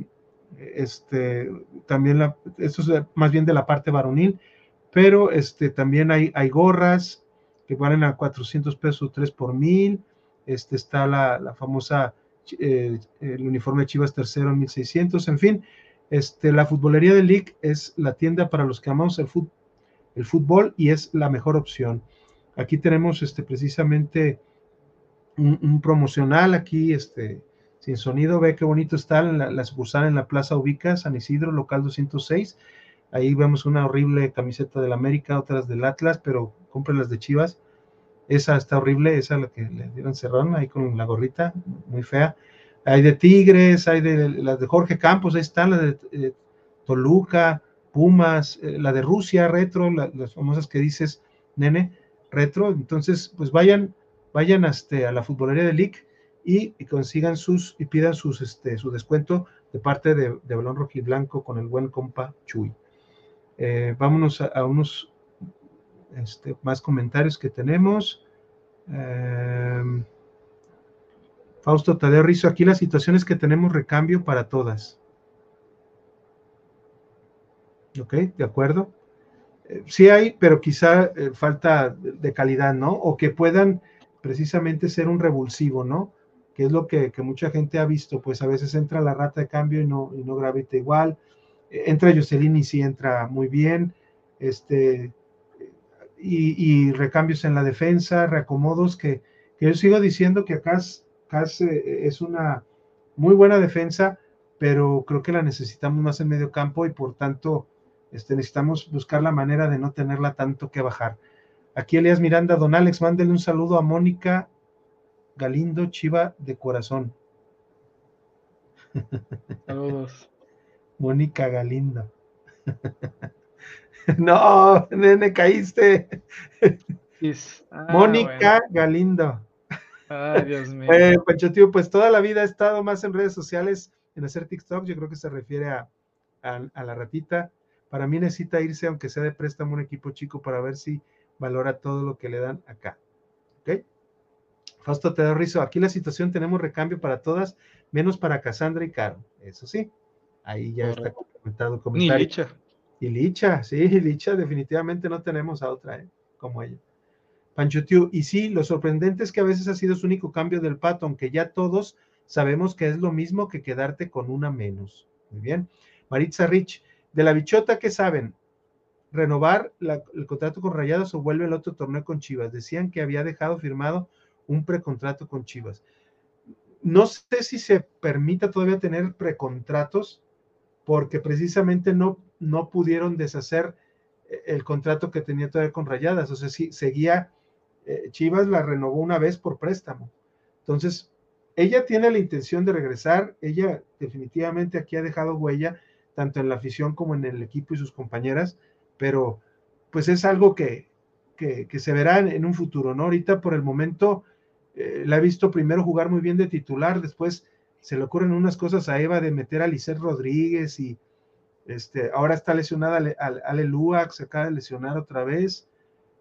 este, también esto es más bien de la parte varonil, pero este, también hay, hay gorras que valen a 400 pesos 3 por mil. Este, está la, la famosa, eh, el uniforme de Chivas tercero en 1600, en fin, este, la futbolería de League es la tienda para los que amamos el, el fútbol y es la mejor opción. Aquí tenemos este, precisamente un, promocional aquí, este, sin sonido, ve qué bonito está la, la sucursal en la Plaza Ubica, San Isidro, local 206. Ahí vemos una horrible camiseta del América, otras del Atlas, pero compren las de Chivas. Esa está horrible, esa la que le dieron cerrón ahí con la gorrita, muy fea. Hay de Tigres, hay de las de Jorge Campos, ahí están las de eh, Toluca, Pumas, eh, la de Rusia, retro, las famosas que dices, nene, retro. Entonces, pues vayan, vayan este, a la futbolería de League y, consigan sus y pidan sus, este, su descuento de parte de, de Balón Blanco con el buen compa Chuy. Eh, vámonos a, unos este, más comentarios que tenemos. Fausto Tadeo Rizo, aquí la situación es que tenemos recambio para todas. ¿Ok? ¿De acuerdo? Eh, sí hay, pero quizá eh, falta de calidad, ¿no? O que puedan precisamente ser un revulsivo, ¿no? Que es lo que, mucha gente ha visto, pues a veces entra la rata de cambio y no, y no gravita igual. Eh, entra Jocelyn y sí entra muy bien. Este, y, recambios en la defensa, reacomodos, que, que yo sigo diciendo que acá eh, es una muy buena defensa, pero creo que la necesitamos más en medio campo y por tanto este, necesitamos buscar la manera de no tenerla tanto que bajar. Aquí Elias Miranda, don Alex, mándele un saludo a Mónica Galindo Chiva de corazón. Saludos. Mónica Galindo. no, nene, caíste. Ah, Mónica Galindo. Ay, Dios mío. Eh, Pancho Tío, pues toda la vida ha estado más en redes sociales, en hacer TikTok, yo creo que se refiere a, la ratita. Para mí necesita irse, aunque sea de préstamo, un equipo chico para ver si valora todo lo que le dan acá. ¿Ok? Fausto te da rizo. Aquí la situación tenemos recambio para todas, menos para Cassandra y Caro. Eso sí. Ahí ya está comentado comentario. Ni Licha. Y Licha, sí, Licha, definitivamente no tenemos a otra, ¿eh? Como ella. Pancho y sí, lo sorprendente es que a veces ha sido su único cambio del pato, aunque ya todos sabemos que es lo mismo que quedarte con una menos. Muy bien. Maritza Rich, de la bichota, ¿qué saben? ¿Renovar el contrato con Rayados o vuelve el otro torneo con Chivas? Decían que había dejado firmado un precontrato con Chivas. No sé si se permita todavía tener precontratos, porque precisamente no, no pudieron deshacer el contrato que tenía todavía con Rayadas. O sea, sí, seguía eh, Chivas la renovó una vez por préstamo. Entonces, ella tiene la intención de regresar, ella definitivamente aquí ha dejado huella, tanto en la afición como en el equipo y sus compañeras, pero pues es algo que, se verá en, un futuro, ¿no? Ahorita por el momento eh, la he visto primero jugar muy bien de titular, después se le ocurren unas cosas a Eva de meter a Lisset Rodríguez y este, ahora está lesionada Ale, Ale se acaba de lesionar otra vez.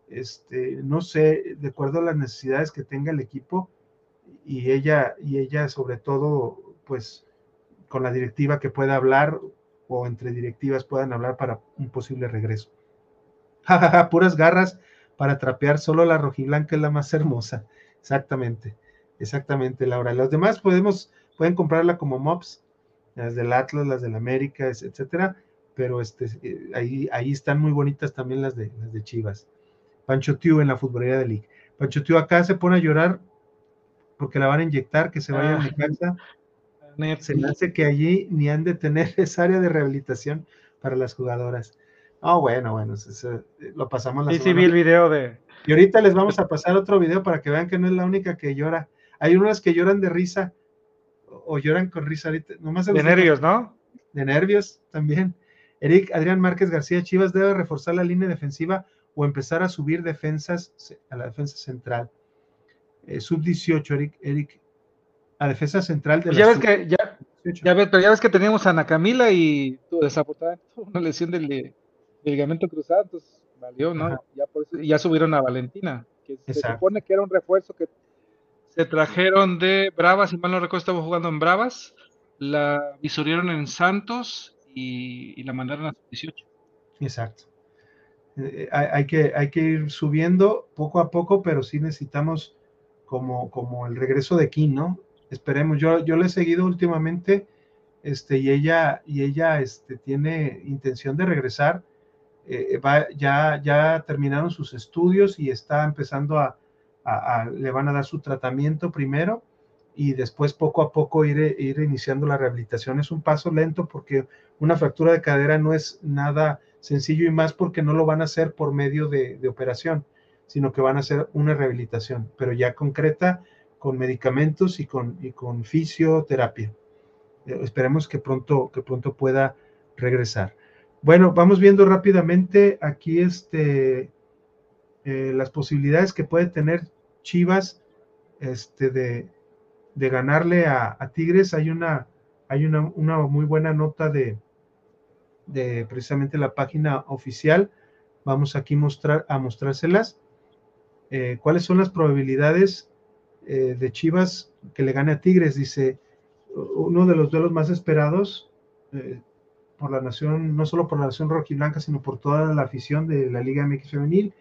Este, no sé, de acuerdo a las necesidades que tenga el equipo y ella, y ella sobre todo, pues con la directiva que pueda hablar o entre directivas puedan hablar para un posible regreso. puras garras para trapear, solo la rojiblanca es la más hermosa. Exactamente, exactamente, Laura. Los demás podemos, pueden comprarla como mops, las del Atlas, las del América, etcétera, pero este, eh, ahí, ahí están muy bonitas también las de, las de Chivas. Pancho Tiu en la futbolera de League. Pancho Tiu acá se pone a llorar porque la van a inyectar, que se vaya a mi ah. casa. Se me hace que allí ni han de tener esa área de rehabilitación para las jugadoras. Ah, bueno, bueno, lo pasamos la Sí, sí, vi el video de. Y ahorita les vamos a pasar otro video para que vean que no es la única que llora. Hay unas que lloran de risa o lloran con risa ahorita. Nomás de nervios, ¿no? De nervios también. Eric Adrián Márquez García Chivas debe reforzar la línea defensiva o empezar a subir defensas a la defensa central. Eh, sub 18, Eric, Eric, a defensa central de pues ya ves que ya, ya, ves, pero ya ves que teníamos a Ana Camila y desafortunadamente una lesión del, ligamento cruzado, entonces valió, ¿no? Ya, por eso, ya subieron a Valentina, que se supone que era un refuerzo que se trajeron de Bravas, si mal no recuerdo, estaba jugando en Bravas, la visorieron en Santos y, la mandaron a 18. Exacto. Eh, hay, que, hay que ir subiendo poco a poco, pero sí necesitamos como, como el regreso de Kim, ¿no? Esperemos, yo, yo le he seguido últimamente, este, y ella, y ella este, tiene intención de regresar. Eh, va, ya, ya terminaron sus estudios y está empezando a, le van a dar su tratamiento primero y después poco a poco ir, ir iniciando la rehabilitación. Es un paso lento porque una fractura de cadera no es nada sencillo y más porque no lo van a hacer por medio de, operación, sino que van a hacer una rehabilitación, pero ya concreta con medicamentos y con, y con fisioterapia. Eh, esperemos que pronto, que pronto pueda regresar. Bueno, vamos viendo rápidamente aquí este, eh, las posibilidades que puede tener Chivas este, de, de ganarle a, Tigres. Hay una, hay una, una muy buena nota de, de precisamente la página oficial. Vamos aquí mostrar, a mostrárselas. Eh, ¿Cuáles son las probabilidades eh, de Chivas que le gane a Tigres? Dice, uno de los duelos más esperados eh, por la nación, no solo por la nación rojiblanca, sino por toda la afición de la Liga MX Femenil.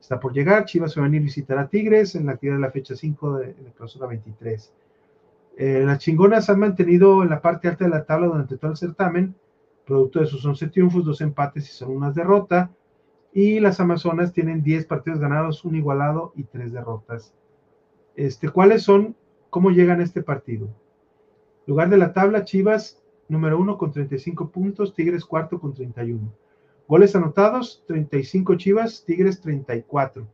Está por llegar, Chivas Femenil visitará a Tigres en la actividad de la fecha 5 de, la clausura 23. las chingonas han mantenido en la parte alta de la tabla durante todo el certamen, producto de sus 11 triunfos, dos empates y solo una derrota. Y las Amazonas tienen 10 partidos ganados, un igualado y tres derrotas. Este, ¿Cuáles son? ¿Cómo llegan a este partido? Lugar de la tabla, Chivas número 1 con 35 puntos, Tigres cuarto con 31. Goles anotados, 35 Chivas, Tigres 34.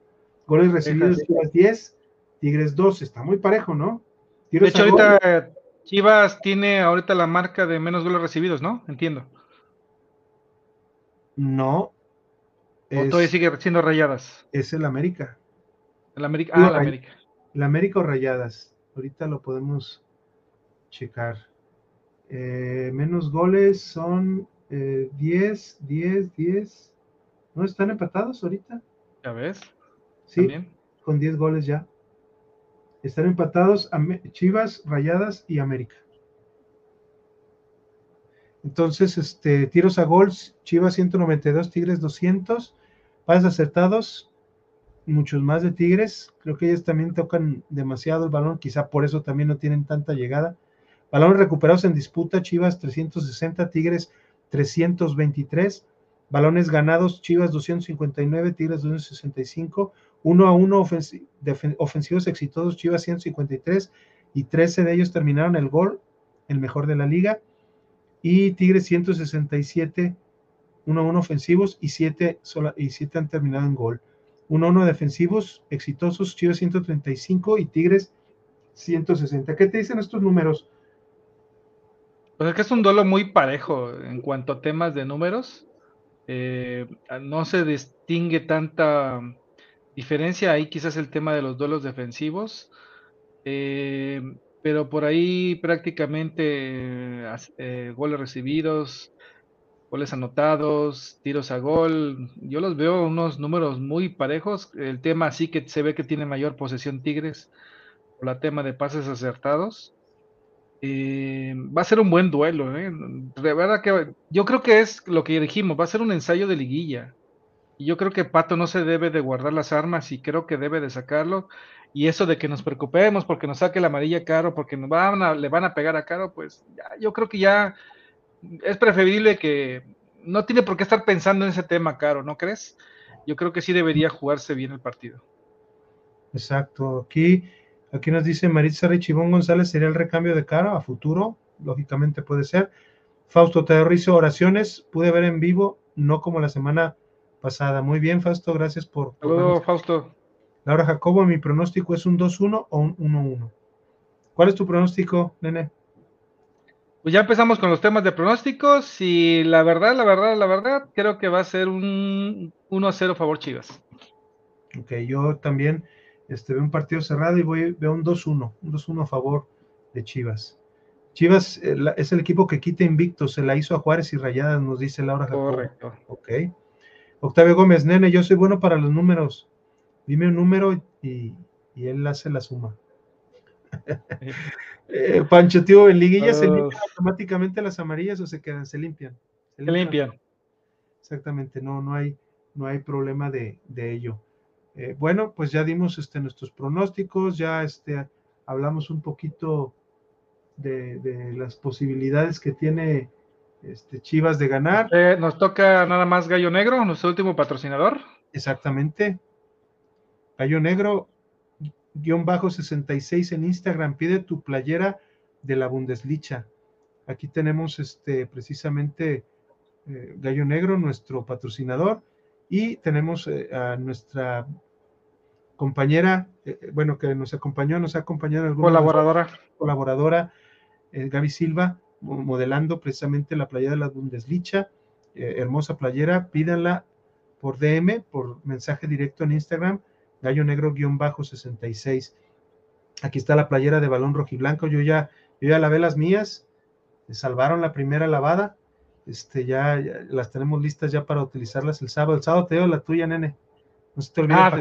Goles recibidos, Chivas 10, Tigres 2. Está muy parejo, ¿no? de hecho, ahorita Chivas tiene ahorita la marca de menos goles recibidos, ¿no? Entiendo. No. ¿O todavía sigue siendo rayadas? Es el América. El América. Ah, el América. El América o rayadas. Ahorita lo podemos checar. Eh, menos goles son 10, 10, 10. ¿No están empatados ahorita? ¿Ya ves? Sí, con 10 goles ya. Están empatados Chivas, Rayadas y América. Entonces, este, tiros a gol, Chivas 192, Tigres 200, pases acertados, muchos más de Tigres. Creo que ellos también tocan demasiado el balón, quizá por eso también no tienen tanta llegada. Balones recuperados en disputa, Chivas 360, Tigres 323. Balones ganados, Chivas 259, Tigres 265. Uno a uno ofensivos exitosos, Chivas 153 y 13 de ellos terminaron el gol, el mejor de la liga y Tigres 167, 1-1 ofensivos y 7, y 7 han terminado en gol. 1-1 defensivos exitosos, Chivas 135 y Tigres 160. ¿Qué te dicen estos números? Pues es que es un duelo muy parejo en cuanto a temas de números. Eh, no se distingue tanta diferencia. Ahí quizás el tema de los duelos defensivos. Eh, pero por ahí prácticamente eh, goles recibidos, goles anotados, tiros a gol, yo los veo unos números muy parejos. El tema sí que se ve que tiene mayor posesión Tigres, por la tema de pases acertados. Eh, va a ser un buen duelo, ¿eh? De verdad que yo creo que es lo que dijimos, va a ser un ensayo de liguilla. Yo creo que Pato no se debe de guardar las armas y creo que debe de sacarlo. Y eso de que nos preocupemos porque nos saque la amarilla Caro, porque van a, le van a pegar a Caro, pues ya, yo creo que ya es preferible que no tiene por qué estar pensando en ese tema, Caro, ¿no crees? Yo creo que sí debería jugarse bien el partido. Exacto. Aquí, aquí nos dice Maritza Richibón González, ¿sería el recambio de Caro a futuro? Lógicamente puede ser. Fausto Teodorizo, oraciones, pude ver en vivo, no como la semana pasada. Muy bien, Fausto, gracias por... Saludos, Fausto. Laura Jacobo, mi pronóstico es un 2-1 o un 1-1. ¿Cuál es tu pronóstico, nene? Pues ya empezamos con los temas de pronósticos y la verdad, la verdad, la verdad, creo que va a ser un 1-0 favor Chivas. Ok, yo también este, veo un partido cerrado y voy, veo un 2-1, un 2-1 a favor de Chivas. Chivas eh, es el equipo que quita invicto, se la hizo a Juárez y Rayadas, nos dice Laura Jacobo. Correcto. Ok. Octavio Gómez, nene, yo soy bueno para los números. Dime un número y, y él hace la suma. Eh, Pancho, tío, en liguilla se limpian automáticamente las amarillas o se quedan, se limpian. Se limpian. Exactamente, no, no hay, no hay problema de, ello. Eh, bueno, pues ya dimos este, nuestros pronósticos, ya este, hablamos un poquito de, las posibilidades que tiene este, Chivas de ganar. Eh, nos toca nada más Gallo Negro, nuestro último patrocinador. Exactamente. Gallo Negro, guion bajo 66 en Instagram, pide tu playera de la Bundesliga. Aquí tenemos este precisamente eh, Gallo Negro, nuestro patrocinador, y tenemos eh, a nuestra compañera, eh, bueno, que nos acompañó, nos ha acompañado en colaboradora, colaboradora Gaby Silva, modelando precisamente la playera de la Bundesliga, hermosa playera, pídanla por DM, por mensaje directo en Instagram, Gallo Negro-66. Aquí está la playera de balón rojiblanco. Yo ya, yo ya lavé las mías. Me salvaron la primera lavada. Este, ya, las tenemos listas ya para utilizarlas el sábado. El sábado te doy la tuya, nene. No se te olvide ah,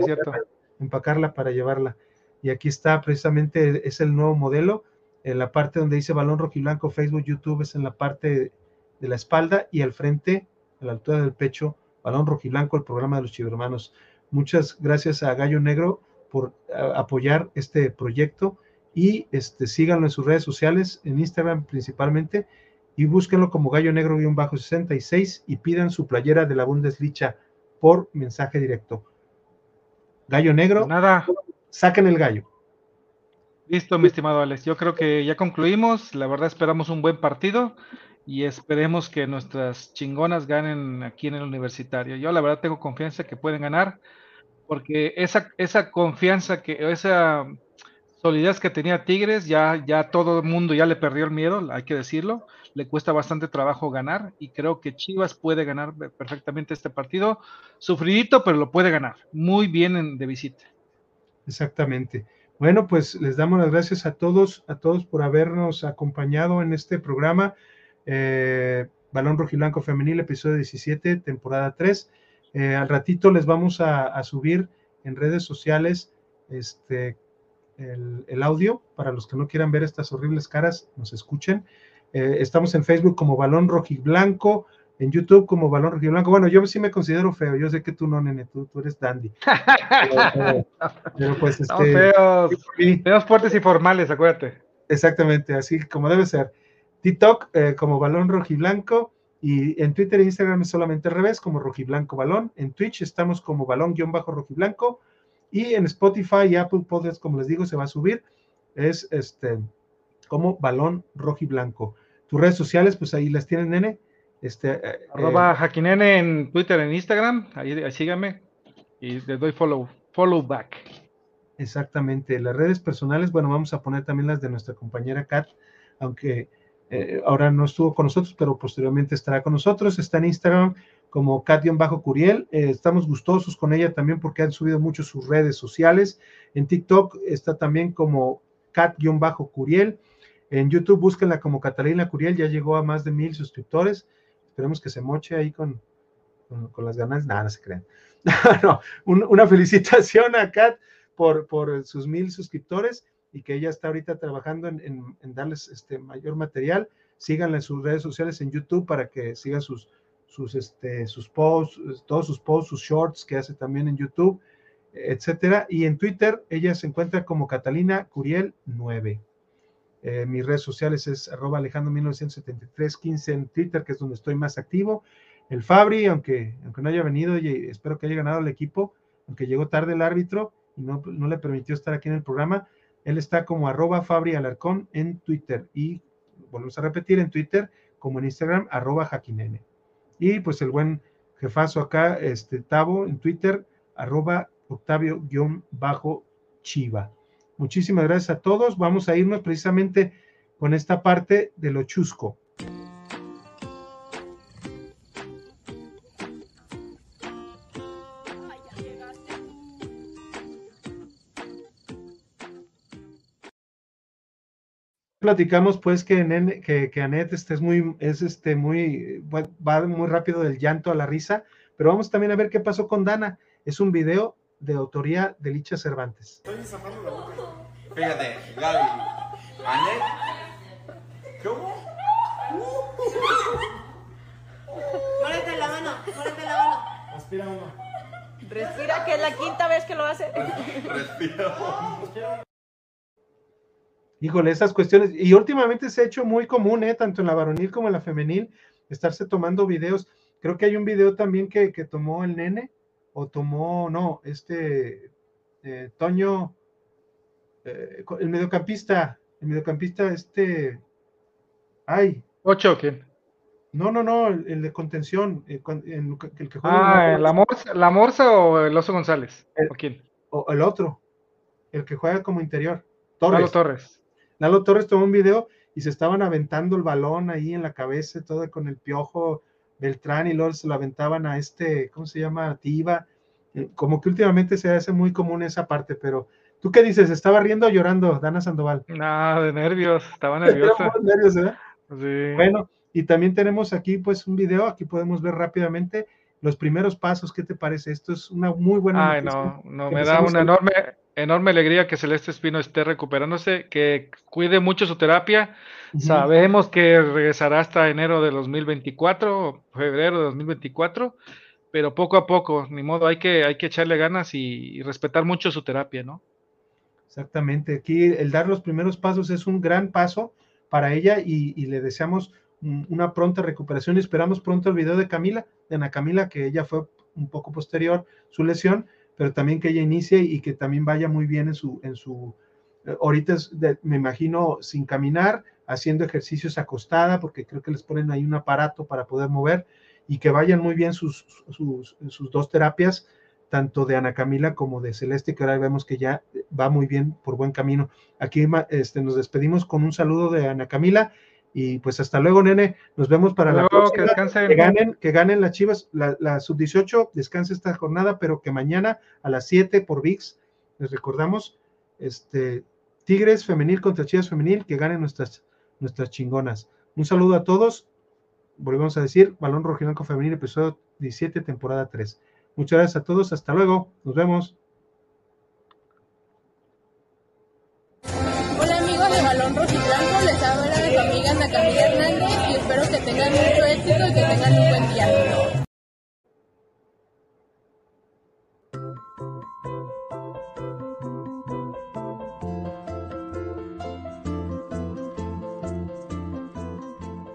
empacarla, para llevarla. Y aquí está precisamente, es el nuevo modelo. En la parte donde dice balón rojiblanco, Facebook, YouTube, es en la parte de la espalda y al frente, a la altura del pecho, balón rojiblanco, el programa de los chivermanos. Muchas gracias a Gallo Negro por apoyar este proyecto y este, síganlo en sus redes sociales, en Instagram principalmente, y búsquenlo como Gallo Negro-66 y pidan su playera de la Bundesliga por mensaje directo. Gallo Negro, nada, saquen el gallo. Listo, mi estimado Alex. Yo creo que ya concluimos. La verdad esperamos un buen partido y esperemos que nuestras chingonas ganen aquí en el universitario. Yo la verdad tengo confianza que pueden ganar porque esa, esa confianza, que esa solidez que tenía Tigres, ya, ya todo el mundo ya le perdió el miedo, hay que decirlo, le cuesta bastante trabajo ganar y creo que Chivas puede ganar perfectamente este partido, sufridito, pero lo puede ganar, muy bien de visita. Exactamente. Bueno, pues les damos las gracias a todos, a todos por habernos acompañado en este programa. Eh, Balón Rojiblanco Femenil, episodio 17, temporada 3. Eh, al ratito les vamos a, subir en redes sociales este, el, audio para los que no quieran ver estas horribles caras, nos escuchen. Eh, estamos en Facebook como Balón Rojiblanco, en YouTube como Balón Rojiblanco. Bueno, yo sí me considero feo, yo sé que tú no, nene, tú, tú eres dandy. pero, pues este... feos, feos, fuertes y formales, acuérdate. Exactamente, así como debe ser. TikTok eh, como Balón Rojiblanco y en Twitter e Instagram es solamente al revés, como Rojiblanco Balón. En Twitch estamos como Balón-Rojiblanco. Y en Spotify y Apple Podcasts, como les digo, se va a subir. Es este como Balón Rojiblanco. Tus redes sociales, pues ahí las tienen, nene. Este, eh, Arroba eh, Jaquinene en Twitter, en Instagram. Ahí, ahí síganme. Y le doy follow, follow back. Exactamente. Las redes personales, bueno, vamos a poner también las de nuestra compañera Kat, aunque eh, ahora no estuvo con nosotros, pero posteriormente estará con nosotros. Está en Instagram como Kat-Curiel. Eh, estamos gustosos con ella también porque han subido mucho sus redes sociales. En TikTok está también como cat-curiel. En YouTube búsquenla como Catalina Curiel, ya llegó a más de mil suscriptores. Esperemos que se moche ahí con, con, las ganas. Nada, no se crean. una felicitación a Kat por, por sus mil suscriptores y que ella está ahorita trabajando en, darles este mayor material. Síganla en sus redes sociales en YouTube para que sigan sus, sus, este, sus posts, todos sus posts, sus shorts que hace también en YouTube, etcétera. Y en Twitter ella se encuentra como Catalina Curiel 9. Eh, mis redes sociales es arroba Alejandro 1973 en Twitter, que es donde estoy más activo. El Fabri, aunque, aunque no haya venido, y espero que haya ganado el equipo, aunque llegó tarde el árbitro y no, no le permitió estar aquí en el programa, él está como arroba Fabri Alarcón en Twitter y volvemos a repetir en Twitter como en Instagram arroba Jaquinene. Y pues el buen jefazo acá, este Tavo en Twitter arroba Octavio-Chiva. Muchísimas gracias a todos. Vamos a irnos precisamente con esta parte de lo chusco. platicamos pues que, que, que Anet este es muy, es este muy, va muy rápido del llanto a la risa, pero vamos también a ver qué pasó con Dana. Es un video de autoría de Licha Cervantes. Fíjate, Gaby, Anet, ¿cómo? Muérete la mano, muérete la mano. Respira uno. Respira, que es la quinta vez que lo hace. Respira uno híjole, esas cuestiones, y últimamente se ha hecho muy común, ¿eh? tanto en la varonil como en la femenil, estarse tomando videos. Creo que hay un video también que, tomó el nene, o tomó, no, este, eh, Toño, eh, el mediocampista, el mediocampista, este, ay. ¿Ocho quién? No, no, no, el, de contención, el, que juega. Ah, ¿la morsa, ¿la morsa o el Oso González? ¿O quién? O el otro, el que juega como interior. Torres. Torres. Lalo Torres tomó un video y se estaban aventando el balón ahí en la cabeza, todo con el piojo Beltrán y luego se lo aventaban a este, ¿cómo se llama? Tiva. Eh, como que últimamente se hace muy común esa parte, pero ¿tú qué dices? ¿Estaba riendo o llorando, Dana Sandoval? No, de nervios, estaba nerviosa. nervios, ¿eh? Sí. Bueno, y también tenemos aquí pues un video, aquí podemos ver rápidamente los primeros pasos, ¿qué te parece? Esto es una muy buena Ay, no, no, me da una enorme, enorme alegría que Celeste Espino esté recuperándose, que cuide mucho su terapia. Sabemos que regresará hasta enero de 2024, febrero de 2024, pero poco a poco, ni modo, hay que, hay que echarle ganas y, respetar mucho su terapia, ¿no? Exactamente, aquí el dar los primeros pasos es un gran paso para ella y, y le deseamos una pronta recuperación y esperamos pronto el video de Camila, de Ana Camila, que ella fue un poco posterior su lesión, pero también que ella inicie y que también vaya muy bien en su, en su, eh, ahorita me imagino sin caminar, haciendo ejercicios acostada, porque creo que les ponen ahí un aparato para poder mover y que vayan muy bien sus, sus, sus dos terapias, tanto de Ana Camila como de Celeste, que ahora vemos que ya va muy bien por buen camino. Aquí este, nos despedimos con un saludo de Ana Camila y pues hasta luego, nene. Nos vemos para la próxima. Que, ganen, que ganen las Chivas, la, sub-18, descanse esta jornada, pero que mañana a las 7 por VIX, les recordamos, este, Tigres femenil contra Chivas femenil, que ganen nuestras, nuestras chingonas. Un saludo a todos. Volvemos a decir, Balón Rojiblanco Femenil, episodio 17, temporada 3. Muchas gracias a todos. Hasta luego. Nos vemos. Camila Hernández y espero que tengan mucho éxito y que tengan un buen día.